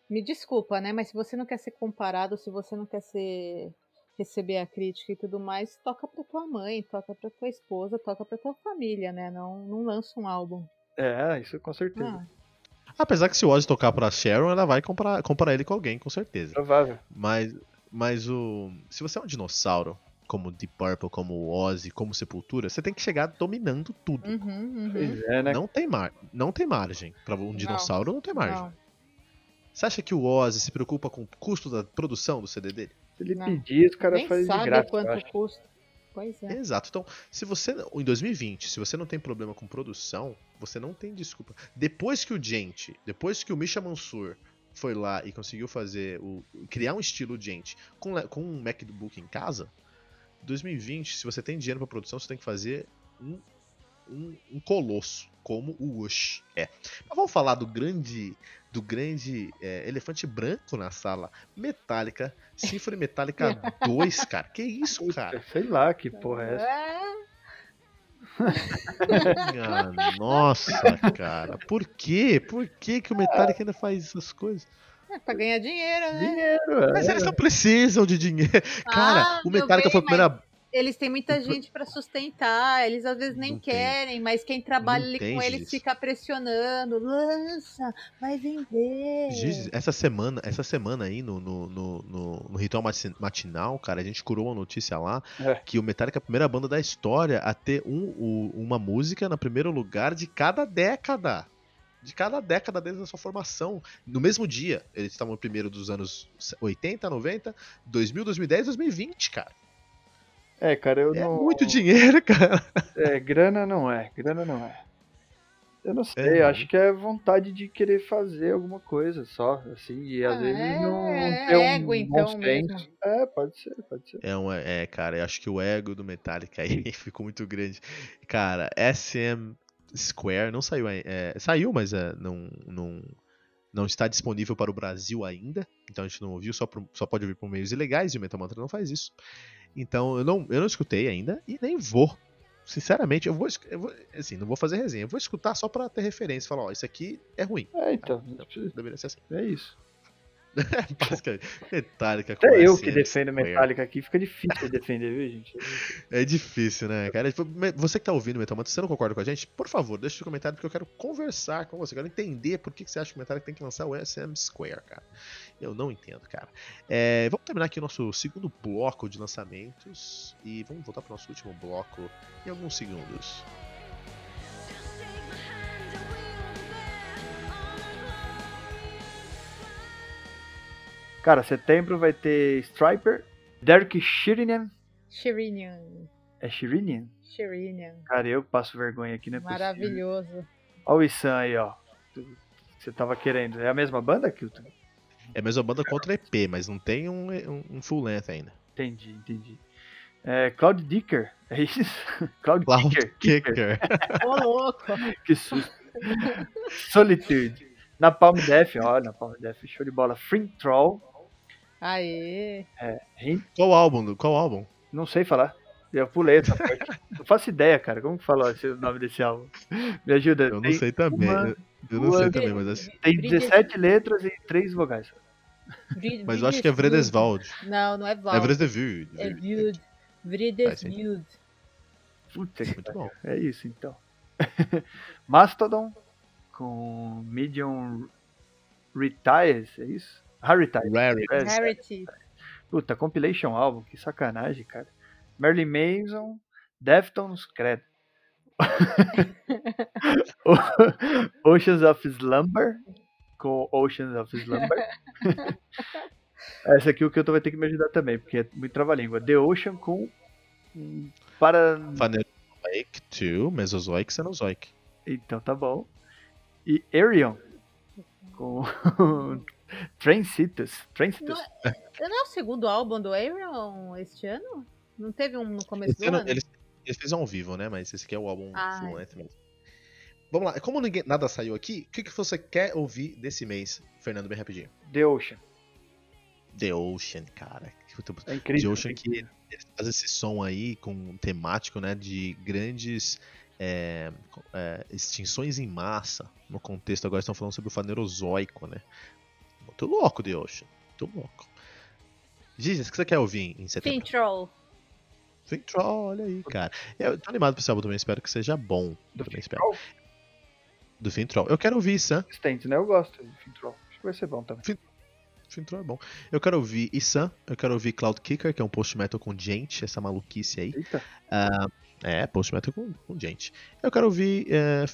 me desculpa, né? Mas se você não quer ser comparado, se você não quer ser receber a crítica e tudo mais, toca pra tua mãe, toca pra tua esposa, toca pra tua família, né? Não, não lança um álbum. É, isso com certeza. Ah, Apesar que se o Ozzy tocar pra Sharon, ela vai comparar, comparar ele com alguém, com certeza. Provável. Mas, mas o. Se você é um dinossauro, como Deep Purple, como o Ozzy, como Sepultura, você tem que chegar dominando tudo. uhum, uhum. Pois é, né? Não tem, mar... não tem margem. Pra um dinossauro não tem margem. Não. Você acha que o Ozzy se preocupa com o custo da produção do CD dele? Se ele Não. pedir, os caras fazem de sabe graça, quanto custa. Pois é. Exato. Então, se você. Em 2020, se você não tem problema com produção, você não tem desculpa. Depois que o Gente, depois que o Misha Mansur foi lá e conseguiu fazer o. criar um estilo Gente com, com um MacBook em casa, 2020, se você tem dinheiro pra produção, você tem que fazer um, um, um colosso, como o Wush é. Mas vamos falar do grande. Do grande é, elefante branco na sala. Metallica, Symphony Metallica *laughs* 2, cara. Que isso, cara? Sei lá que porra é essa. É, Ah, *laughs* nossa, cara. Por quê? Por que, que o Metallica ainda faz essas coisas? é pra ganhar dinheiro, né? Dinheiro, Mas é. eles não precisam de dinheiro. Cara, Ah, o meu Metallica bem, foi a primeira. Eles têm muita gente pra sustentar, eles às vezes nem Não tem. querem, mas quem trabalha Não ali tem, com eles Giz. fica pressionando. Lança, vai vender. Giz, Essa semana, essa semana aí no, no, no, no- no Ritual Mati- Matinal, cara, a gente curou uma notícia lá É. que o Metallica é a primeira banda da história a ter um, o- uma música no primeiro lugar de cada década. De cada década desde a sua formação. No mesmo dia. Eles estavam no primeiro dos anos 80, 90, 2000, 2010, 2020, cara. É, cara, eu É não. muito dinheiro, cara. *laughs* É, grana não é, grana não é. Eu não sei, É. acho que é vontade de querer fazer alguma coisa só, assim, e às Ah, vezes é- não, é não ter um ego, então, senso. É, pode ser, pode ser. É, um, é, cara, eu acho que o ego do Metallica aí *laughs* ficou muito grande. Cara, SM Square não saiu é, saiu, mas é, não, não, não está disponível para o Brasil ainda. Então a gente não ouviu, só, por- só pode ouvir por meios ilegais e o Metal Mantra não faz isso. Então eu não, eu não escutei ainda e nem vou. Sinceramente, eu vou, eu vou. Assim, não vou fazer resenha. Eu vou escutar só pra ter referência. Falar, ó, isso aqui é ruim. É, então, Deveria ser assim. é isso. *laughs* Metallica Até eu que defendo. Metallica aqui, fica difícil de defender, viu, gente? É difícil, né, cara? Tipo, Você que tá ouvindo o Metal Mantra, você não concorda com a gente? Por favor, deixa seu comentário porque eu quero conversar com você. Eu quero entender por que você acha que o Metallica tem que lançar o SM Square, cara. Eu não entendo, cara. É, vamos terminar aqui o nosso segundo bloco de lançamentos e vamos voltar pro nosso último bloco em alguns segundos. Cara, setembro vai ter Striper, Derek Shirinian. Shirinian. É Shirinian? Shirinian. Cara, eu passo vergonha aqui, né? Maravilhoso. Olha o Issan aí, ó. Você tava querendo. É a mesma banda, Kilton? É a mesma banda contra EP, mas não tem um, um- um full length ainda. Entendi, entendi. É, Cloud Dicker, é isso? *laughs* Cloud, Cloud Kicker, Kicker. Ô, louco. *laughs* que susto. Solitude. Na Palm Def, olha, na Palm Def, show de bola. Free Troll, Aê. é, Qual álbum? Qual álbum? não sei falar. Eu pulei essa *laughs* parte. Não faço ideia, cara. Como que fala esse- o nome desse álbum? Me ajuda. Eu não Tem sei também. uma- Eu não sei também, mas assim. Tem 17 letras e 3 vogais. Mas eu acho que é Vredeswald. Não, não é É Val. Vredeswald. É Vild. Vredesvild. Puta que Muito bom. É isso então. *laughs* Mastodon com Medium Retires, é isso? Rarities. Rarity. É, Rarity. Puta, compilation álbum, que sacanagem, cara. Marilyn Manson, Deftones, credo. *laughs* Oceans of Slumber, com Oceans of Slumber. *laughs* Essa aqui o que eu tô vai ter que me ajudar também, porque é muito trava-língua. The Ocean com hum, para Phanerozoic 2, Mesozoic, Cenozoic. Então tá bom. E Arion com *laughs* Transitus. Transitus. Não, não é o segundo álbum do Aaron este ano? Não teve um no começo Esse do ano, ano? eles, eles fizeram ao vivo, né? Mas esse aqui é o álbum Ah, full length mesmo. Vamos lá, como ninguém, nada saiu aqui, o que, que você quer ouvir desse mês, Fernando, bem rapidinho? The Ocean. The Ocean, cara. É incrível. The Ocean que fazem esse som aí com um temático, né, de grandes é, é, extinções em massa. No contexto agora estão falando sobre o fanerozoico, né? Muito louco The Ocean, muito louco. Gigi, o que você quer ouvir em setembro? Fintroll. Fintroll, olha aí, cara. Eu tô animado pra esse álbum também, espero que seja bom. Do também espero. Fintroll? Do Fintroll. Eu quero ouvir Sam. Consistente, né? Eu gosto do Fintroll. Acho que vai ser bom também. Fintroll é bom. Eu quero ouvir Isam, eu quero ouvir Cloud Kicker, que é um post metal com gente, essa maluquice aí. Eita. É, post metal com, com gente. Eu quero ouvir é,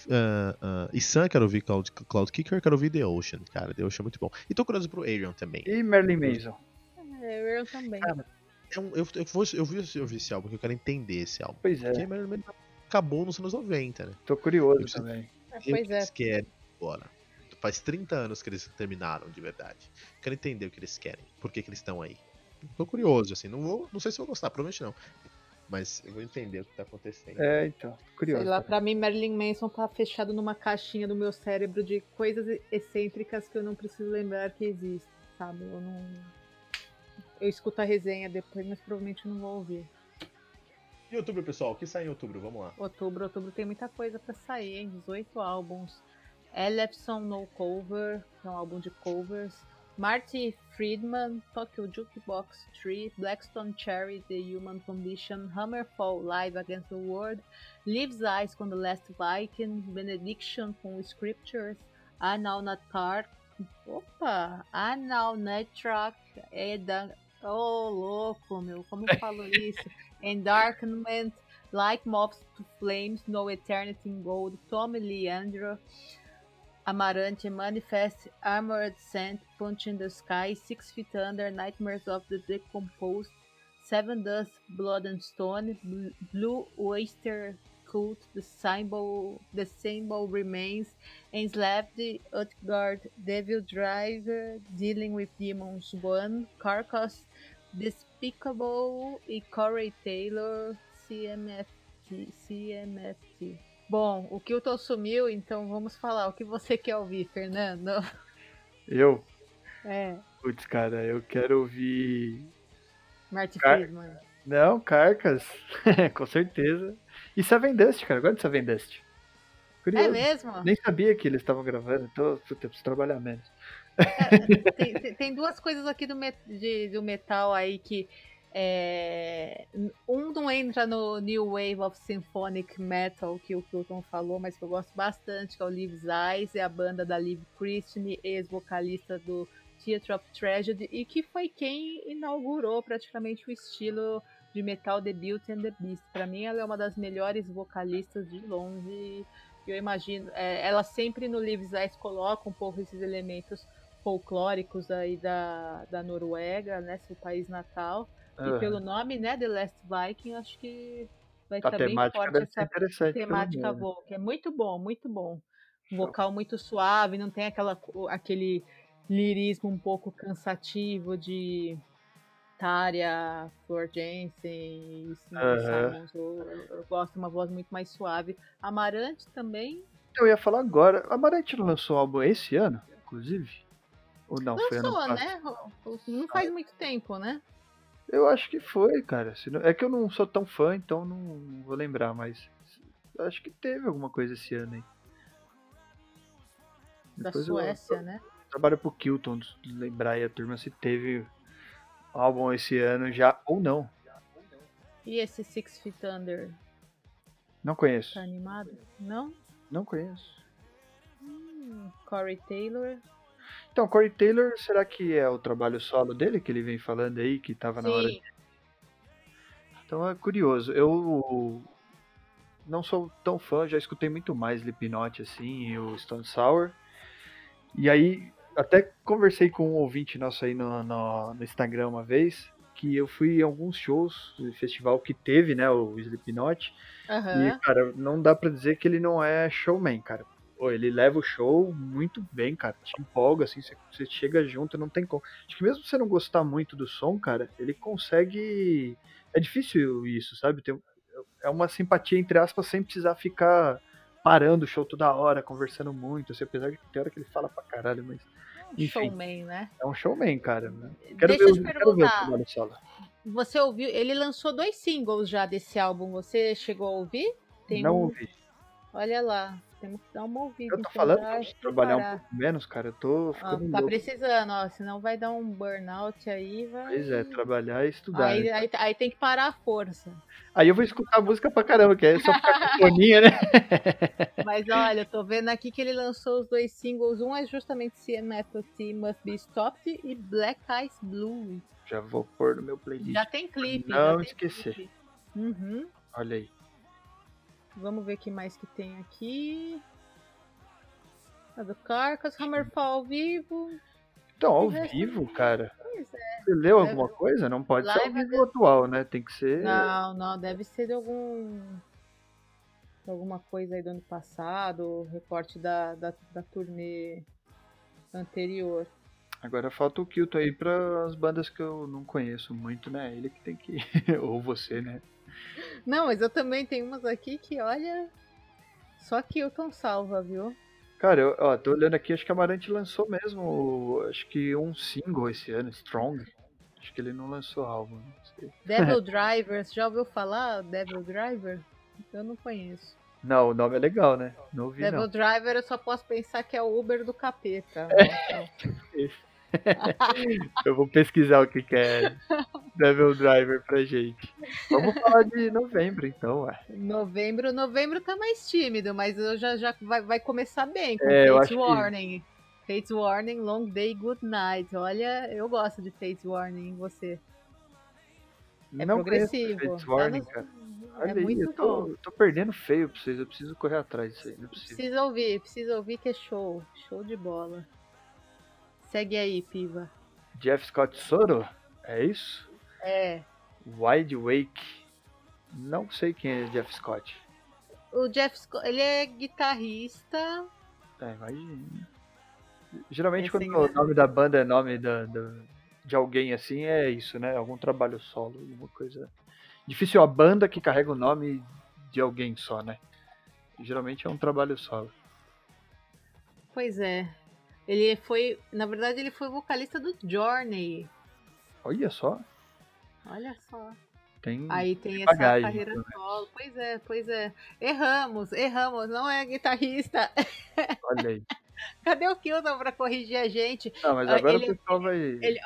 Isam, quero ouvir Cloud, Cloud Kicker, quero ouvir The Ocean, cara. The Ocean é muito bom. E tô curioso pro Arion também. E Marilyn Manson. É, eu também. É um- eu, eu, vou, eu, vi, eu vi esse álbum, porque eu quero entender esse álbum. Pois é, Porque Marilyn Manson acabou nos anos 90, né? tô curioso Eu também. O pois que é. eles querem agora? Faz 30 anos que eles terminaram de verdade. Quero entender o que eles querem. Por que, que eles estão aí. Tô curioso, assim. Não, vou, não sei se vou gostar, provavelmente não. Mas eu vou entender o que tá acontecendo. É, então. Curioso. Sei lá, também. pra mim Marilyn Manson tá fechado numa caixinha do meu cérebro de coisas excêntricas que eu não preciso lembrar que existem, sabe? Eu não. Eu escuto a resenha depois, mas provavelmente não vou ouvir. E outubro, pessoal? O que sai em outubro? Vamos lá. Outubro, outubro tem muita coisa pra sair, hein? 18 álbuns. Elephson No Cover, que é um álbum de covers. Marty Friedman, Tokyo Jukebox 3, Blackstone Cherry, The Human Condition, Hammerfall Live Against the World, Lives Eyes com The Last Viking, Benediction com Scriptures, Anal Natar, opa, Anal Netrak, Eda, oh louco meu, como eu falo *laughs* isso? Endarkenment, Like Moths to Flames, No Eternity in Gold, Tommy Leandro, Amarante, Manifest, Armored Scent, Punch in the Sky, Six Feet Under, Nightmares of the Decomposed, Seven Dust, Blood and Stone, Bl- Blue Oyster Cult, The Symbol, The Symbol Remains, Enslaved, Utgard, Devil Driver, Dealing with Demons 1, Carcass, Despicable e Corey Taylor, CMFT, CMFT. Bom, o Kilton sumiu, então vamos falar. O que você quer ouvir, Fernando? *laughs* Eu? É, Putz, cara, eu quero ouvir. Marty Car- Friedman. Não, Carcas. *laughs* Com certeza. E Seven Dust, cara. Eu gosto de Seven Dust. Curioso. É mesmo? Nem sabia que eles estavam gravando, então puta, eu preciso trabalhar menos. Tem, tem- tem duas coisas aqui do, met- de- do metal aí que. é, um não entra no New Wave of Symphonic Metal que o Kilton falou, mas que eu gosto bastante, que é o Lives Eyes, é a banda da Liv Christine, ex-vocalista do Theatre of Tragedy, e que foi quem inaugurou praticamente o estilo de metal The Beauty and the Beast. Para mim, ela é uma das melhores vocalistas de longe. Eu imagino, é, ela sempre no Lives Eyes coloca um pouco esses elementos folclóricos aí da, da Noruega, né, seu país natal. E Aham. pelo nome, né, The Last Viking, acho que vai estar bem forte essa temática nome. vocal. É muito bom, muito bom. Um vocal muito suave, não tem aquela, aquele lirismo um pouco cansativo de Tária, Flor Jensen. Simons. Eu, eu- eu gosto de uma voz muito mais suave. Amarante também Eu ia falar agora. Amarante não lançou álbum esse ano, inclusive? Ou não? foi ano lançou, passado? né? Não faz muito tempo, né? Eu acho que foi, cara. É que eu não sou tão fã, então não, vou lembrar, mas eu acho que teve alguma coisa esse ano aí. Da Depois eu- Suécia, né? Trabalho pro Kilton, lembrar aí a turma se teve álbum esse ano já ou não. E esse Six Feet Under, Não conheço. tá animado? Não? Não conheço. Hum, Corey Taylor. Então, Corey Taylor, será que é o trabalho solo dele que ele vem falando aí, que tava na hora Sim. Então é curioso. Eu não sou tão fã, já escutei muito mais Slipknot assim, e o Stone Sour. E aí, até conversei com um ouvinte nosso aí no, no, no Instagram uma vez, que eu fui em alguns shows do festival que teve, né, o Slipknot. Aham. E, cara, não dá pra dizer que ele não é showman, cara. Pô, ele leva o show muito bem, cara. Te empolga, assim, você, você chega junto, não tem como. Acho que mesmo você não gostar muito do som, cara, ele consegue. É difícil isso, sabe? Tem... É uma simpatia, entre aspas, sem precisar ficar parando o show toda hora, conversando muito, assim, apesar de que tem hora que ele fala pra caralho, mas enfim. Showman, né? é um showman, cara. né? Quero, Deixa ver, eu te ver perguntar. trabalho solo. Você ouviu? Ele lançou dois singles já desse álbum. Você chegou a ouvir? Tem Não um- ouvi. Olha lá, temos que dar uma ouvida. Eu tô falando pra trabalhar um pouco menos, cara. Eu tô Ah, ficando tá louco. precisando, ó. Senão vai dar um burnout aí. Vai... Pois é, trabalhar e estudar. Aí, né? aí, aí tem que parar a força. Aí eu vou escutar a música pra caramba, que é só ficar com foninha, né? *laughs* Mas olha, eu tô vendo aqui que ele lançou os dois singles. Um é justamente CMFT Must Be Stopped e Black Eyes Blue. Já vou pôr no meu playlist. Já tem clipe. Não tem esquecer. clipe. Uhum. Olha aí. Vamos ver o que mais que tem aqui. A do Carcass, Hammerfall ao vivo. Então, ao vivo, cara. Pois é. Você leu alguma coisa? Não pode ser ao Live vivo atual, né? Tem que ser. Não, não, deve ser de algum. de alguma coisa aí do ano passado, recorte da, da, da turnê anterior. Agora falta o Kilton aí para as bandas que eu não conheço muito, né? Ele que tem que. *laughs* Ou você, né? Não, mas eu também tenho umas aqui que, olha. Só Kilton salva, viu? Cara, eu ó, tô olhando aqui, acho que a Amarante lançou mesmo, acho que um single esse ano, Strong. Acho que ele não lançou álbum, não sei. *laughs* Devil Driver, você já ouviu falar Devil Driver? Eu não conheço. Não, o nome é legal, né? Não ouvi, Devil não. Driver eu só posso pensar que é o Uber do capeta. Então, *laughs* *laughs* Eu vou pesquisar o que, que é Devil Driver pra gente. Vamos falar de novembro, então, ué. novembro, novembro tá mais tímido, mas eu já, já vai, vai começar bem com É, Fates acho que- Warning. Fates Warning, Long Day, Good Night. Olha, eu gosto de Fates Warning, você. É não progressivo. Fates Tá Warning, nos- cara. É Olha aí, muito eu tô, bom. tô perdendo feio pra vocês, eu preciso correr atrás disso aí, não é. Precisa ouvir, precisa ouvir que é show. Show de bola. Segue aí, Piva. Jeff Scott Soro? É isso? É. Wide Wake. Não sei quem é Jeff Scott. O Jeff Scott, ele é guitarrista. É, imagina. Geralmente quando o nome da banda é nome da, da- de alguém assim, é isso, né? Algum trabalho solo, alguma coisa. Difícil a banda que carrega o nome de alguém só, né? Geralmente é um trabalho solo. Pois é. Ele foi, na verdade, ele foi vocalista do Journey. Olha só, Olha só. tem. Aí tem essa bagagem, carreira menos. solo. Pois é, pois é. Erramos, erramos. Não é guitarrista. *laughs* Olha aí. Cadê o Kilton pra corrigir a gente? Não, mas agora ele- o pessoal vai. Ele,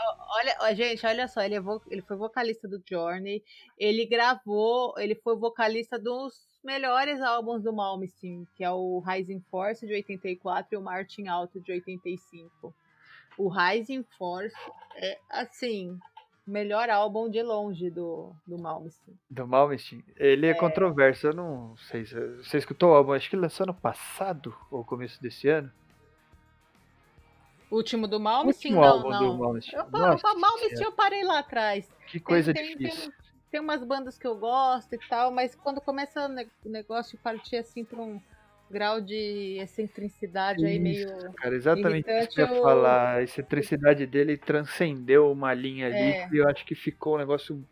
olha, gente, olha só, ele, é vo- ele foi vocalista do Journey, ele gravou, ele foi vocalista dos melhores álbuns do Malmsteen, que é o Rising Force de 84 e o Marching Out de 85. O Rising Force é, assim, o melhor álbum de longe do, do Malmsteen. Do Malmsteen. Ele é, controverso, eu não sei. se- Você escutou o álbum? Acho que lançou ano passado ou começo desse ano? Último do Malmsteen? Último Não, álbum do não. Malmsteen. Eu, Nossa o Malmsteen eu parei lá atrás. que coisa tem, difícil. tem, tem umas bandas que eu gosto e tal, mas quando começa o ne- o negócio partir assim pra um grau de excentricidade aí meio. Isso, cara, exatamente isso irritante, que eu ia falar. A excentricidade dele transcendeu uma linha ali É. que eu acho que ficou um negócio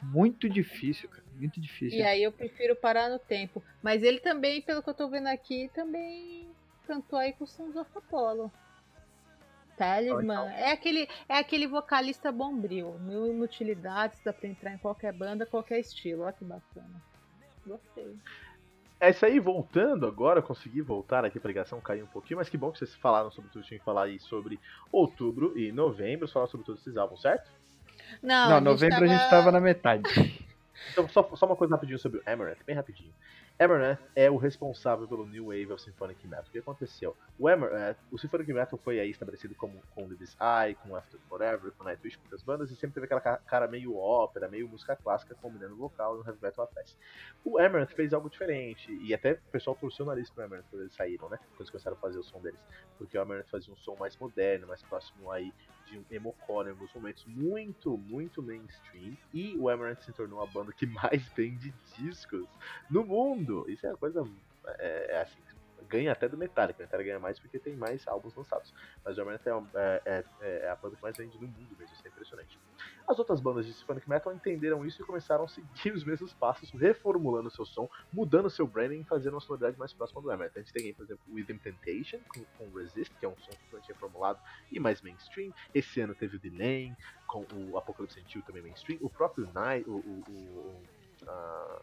muito difícil, cara. Muito difícil. E aí eu prefiro parar no tempo. Mas ele também, pelo que eu tô vendo aqui, também cantou aí com o Sons of Apollo. Talisman. É aquele, é aquele vocalista bombril. Mil inutilidades, dá pra entrar em qualquer banda, qualquer estilo. Olha que bacana. Gostei. É isso aí, voltando agora, consegui voltar aqui pra ligação, caiu um pouquinho, mas que bom que vocês falaram sobre tudo, tinha que falar aí sobre outubro e novembro, falar sobre todos esses álbuns, certo? Não, Não, a novembro tava... a gente tava na metade. Então, só, só uma coisa rapidinho sobre o Amaranth, bem rapidinho. Amaranth é o responsável pelo New Wave of Symphonic Metal. O que aconteceu? O Amaranth, o Symphonic Metal foi aí estabelecido como com This Eye, com After Forever, com Nightwish, com outras bandas, e sempre teve aquela ca- cara meio ópera, meio música clássica, combinando vocal e o heavy metal acontece. O Amaranth fez algo diferente, e até o pessoal torceu o nariz pro Amaranth quando eles saíram, né? Quando eles começaram a fazer o som deles. Porque o Amaranth fazia um som mais moderno, mais próximo aí de emocore em alguns momentos, muito, muito mainstream. E o Amaranth se tornou a banda que *laughs* mais vende discos no mundo. Isso é uma coisa. É, é assim. Ganha até do Metallica. O Metallica ganha mais porque tem mais álbuns lançados. Mas o Amaranth é, é- é- é a banda que mais vende no mundo mesmo. Isso é impressionante. As outras bandas de Symphonic Metal entenderam isso e começaram a seguir *laughs* os mesmos passos, reformulando seu som, mudando seu branding e fazendo uma sonoridade mais próxima do Amaranth. A gente tem por exemplo, Within Temptation com, com Resist, que é um som totalmente reformulado e mais mainstream. Esse ano teve o Delay, com o Apocalypse Gentil também mainstream. O próprio Night, o, o, o- ah,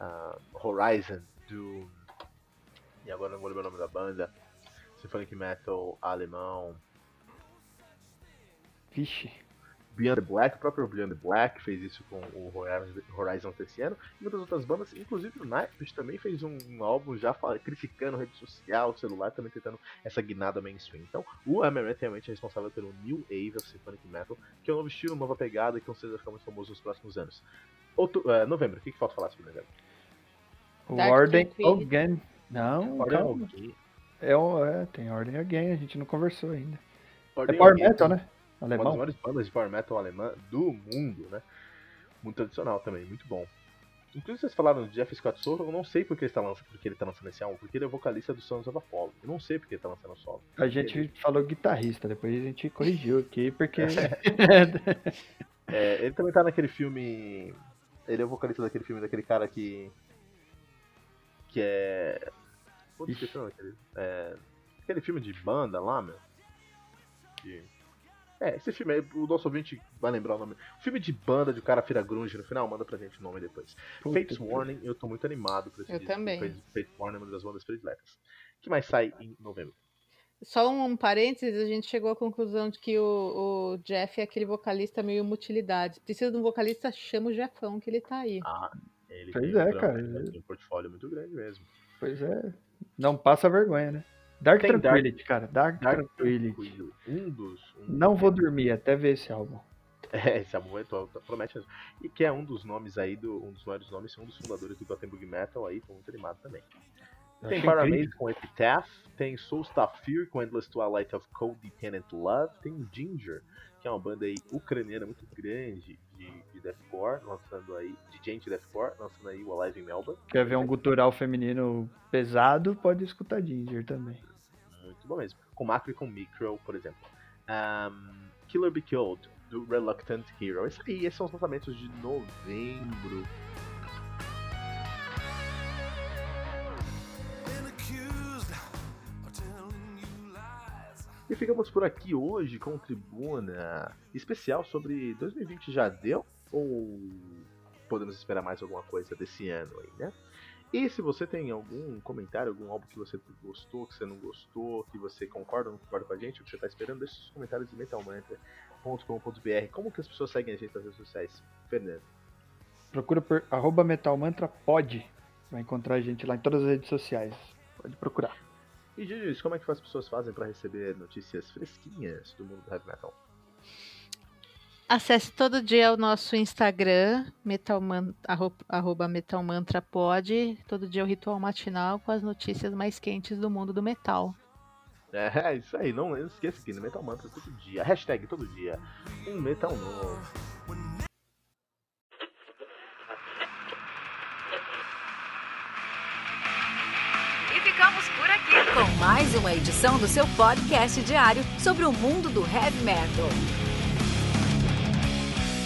ah, Horizon do. E agora não vou lembrar o nome da banda. Symphonic Metal alemão. Vixe. Beyond the Black, o próprio Beyond the Black fez isso com o Horizon- desse ano, e muitas outras bandas, inclusive o Nightwish também fez um, um álbum já fala- criticando rede social, celular, também tentando essa guinada mainstream. Então, o Amaranth realmente é responsável pelo New Wave of Symphonic Metal, que é um novo estilo, nova pegada, que com certeza vai ficar muito famoso nos próximos anos. Outu eh, novembro, o que, que falta falar sobre novembro? O Dark Ordem Tranquility. Again. Não. Again. É, é, tem Ordem Again, a gente não conversou ainda. É Ordem Power Again, Metal, né? Uma das Alemão. maiores bandas de Power Metal alemã do mundo, né? Muito tradicional também, muito bom. Inclusive vocês falaram de Jeff Scott Soto, eu não sei porque ele, tá lançando, porque ele tá lançando esse álbum, porque ele é vocalista do Sons of Apollo. Eu não sei porque ele tá lançando solo. A gente falou guitarrista, depois a gente corrigiu aqui, porque. *laughs* *laughs* É, ele também tá naquele filme. Ele é o vocalista daquele filme daquele cara que. Que é. Putz, esqueci o nome daquele. É, aquele filme de banda lá, meu. Que- É, esse filme aí, o nosso ouvinte vai lembrar o nome. Filme de banda de o cara vira grunge no final, manda pra gente o nome depois. Puta Fates que- Warning, eu tô muito animado pra esse Eu disco. também. Fates, Warning é uma das bandas prediletas. O que mais sai em novembro? Só um parênteses, a gente chegou à conclusão de que o, o Jeff é aquele vocalista meio mutilidades. Precisa de um vocalista, chama o Jeffão, que ele tá aí. Ah, ele Pois tem um é, trampo, cara. ele tem um portfólio muito grande mesmo. Pois é. Não passa vergonha, né? Dark Tem Dark- Tranquility, cara. Dark, Dark Tranquility. Um dos. um- Não vou dormir até ver esse álbum. É, esse álbum é, to- promete mesmo. E que é um dos nomes aí, do, um dos maiores nomes, um dos fundadores do Gothenburg Metal aí, tô muito animado também. Tem Paramaze com Epitaph, tem Soulstaff Fear com Endless Twilight of Codependent Love, tem Ginger, que é uma banda aí ucraniana muito grande de, de deathcore, lançando aí, de gente deathcore, lançando aí o Alive in Melbourne. Quer ver um gutural feminino pesado, pode escutar Ginger também. Bom mesmo. Com Macro e com Micro, por exemplo. Ahn, Killer Be Killed, do Reluctant Hero. Esse aí, esses são os lançamentos de novembro. E ficamos por aqui hoje com Tribuna especial sobre 2020 já deu? Ou podemos esperar mais alguma coisa desse ano aí, né? E se você tem algum comentário, algum álbum que você gostou, que você não gostou, que você concorda ou não concorda com a gente, o que você está esperando, deixe seus comentários em metalmantra.com.br. Como que as pessoas seguem a gente nas redes sociais? Fernando. Procura por arroba metalmantrapod. Vai encontrar a gente lá em todas as redes sociais. Pode procurar. E Gigi, como é que as pessoas fazem para receber notícias fresquinhas do mundo do heavy metal? Acesse todo dia o nosso Instagram, metalman, arro- arroba metalmantrapod. Todo dia o ritual matinal com as notícias mais quentes do mundo do metal. É, isso aí, não, esqueça aqui no Metal Mantra todo dia. Hashtag todo dia. Um metal novo. E ficamos por aqui com mais uma edição do seu podcast diário sobre o mundo do heavy metal.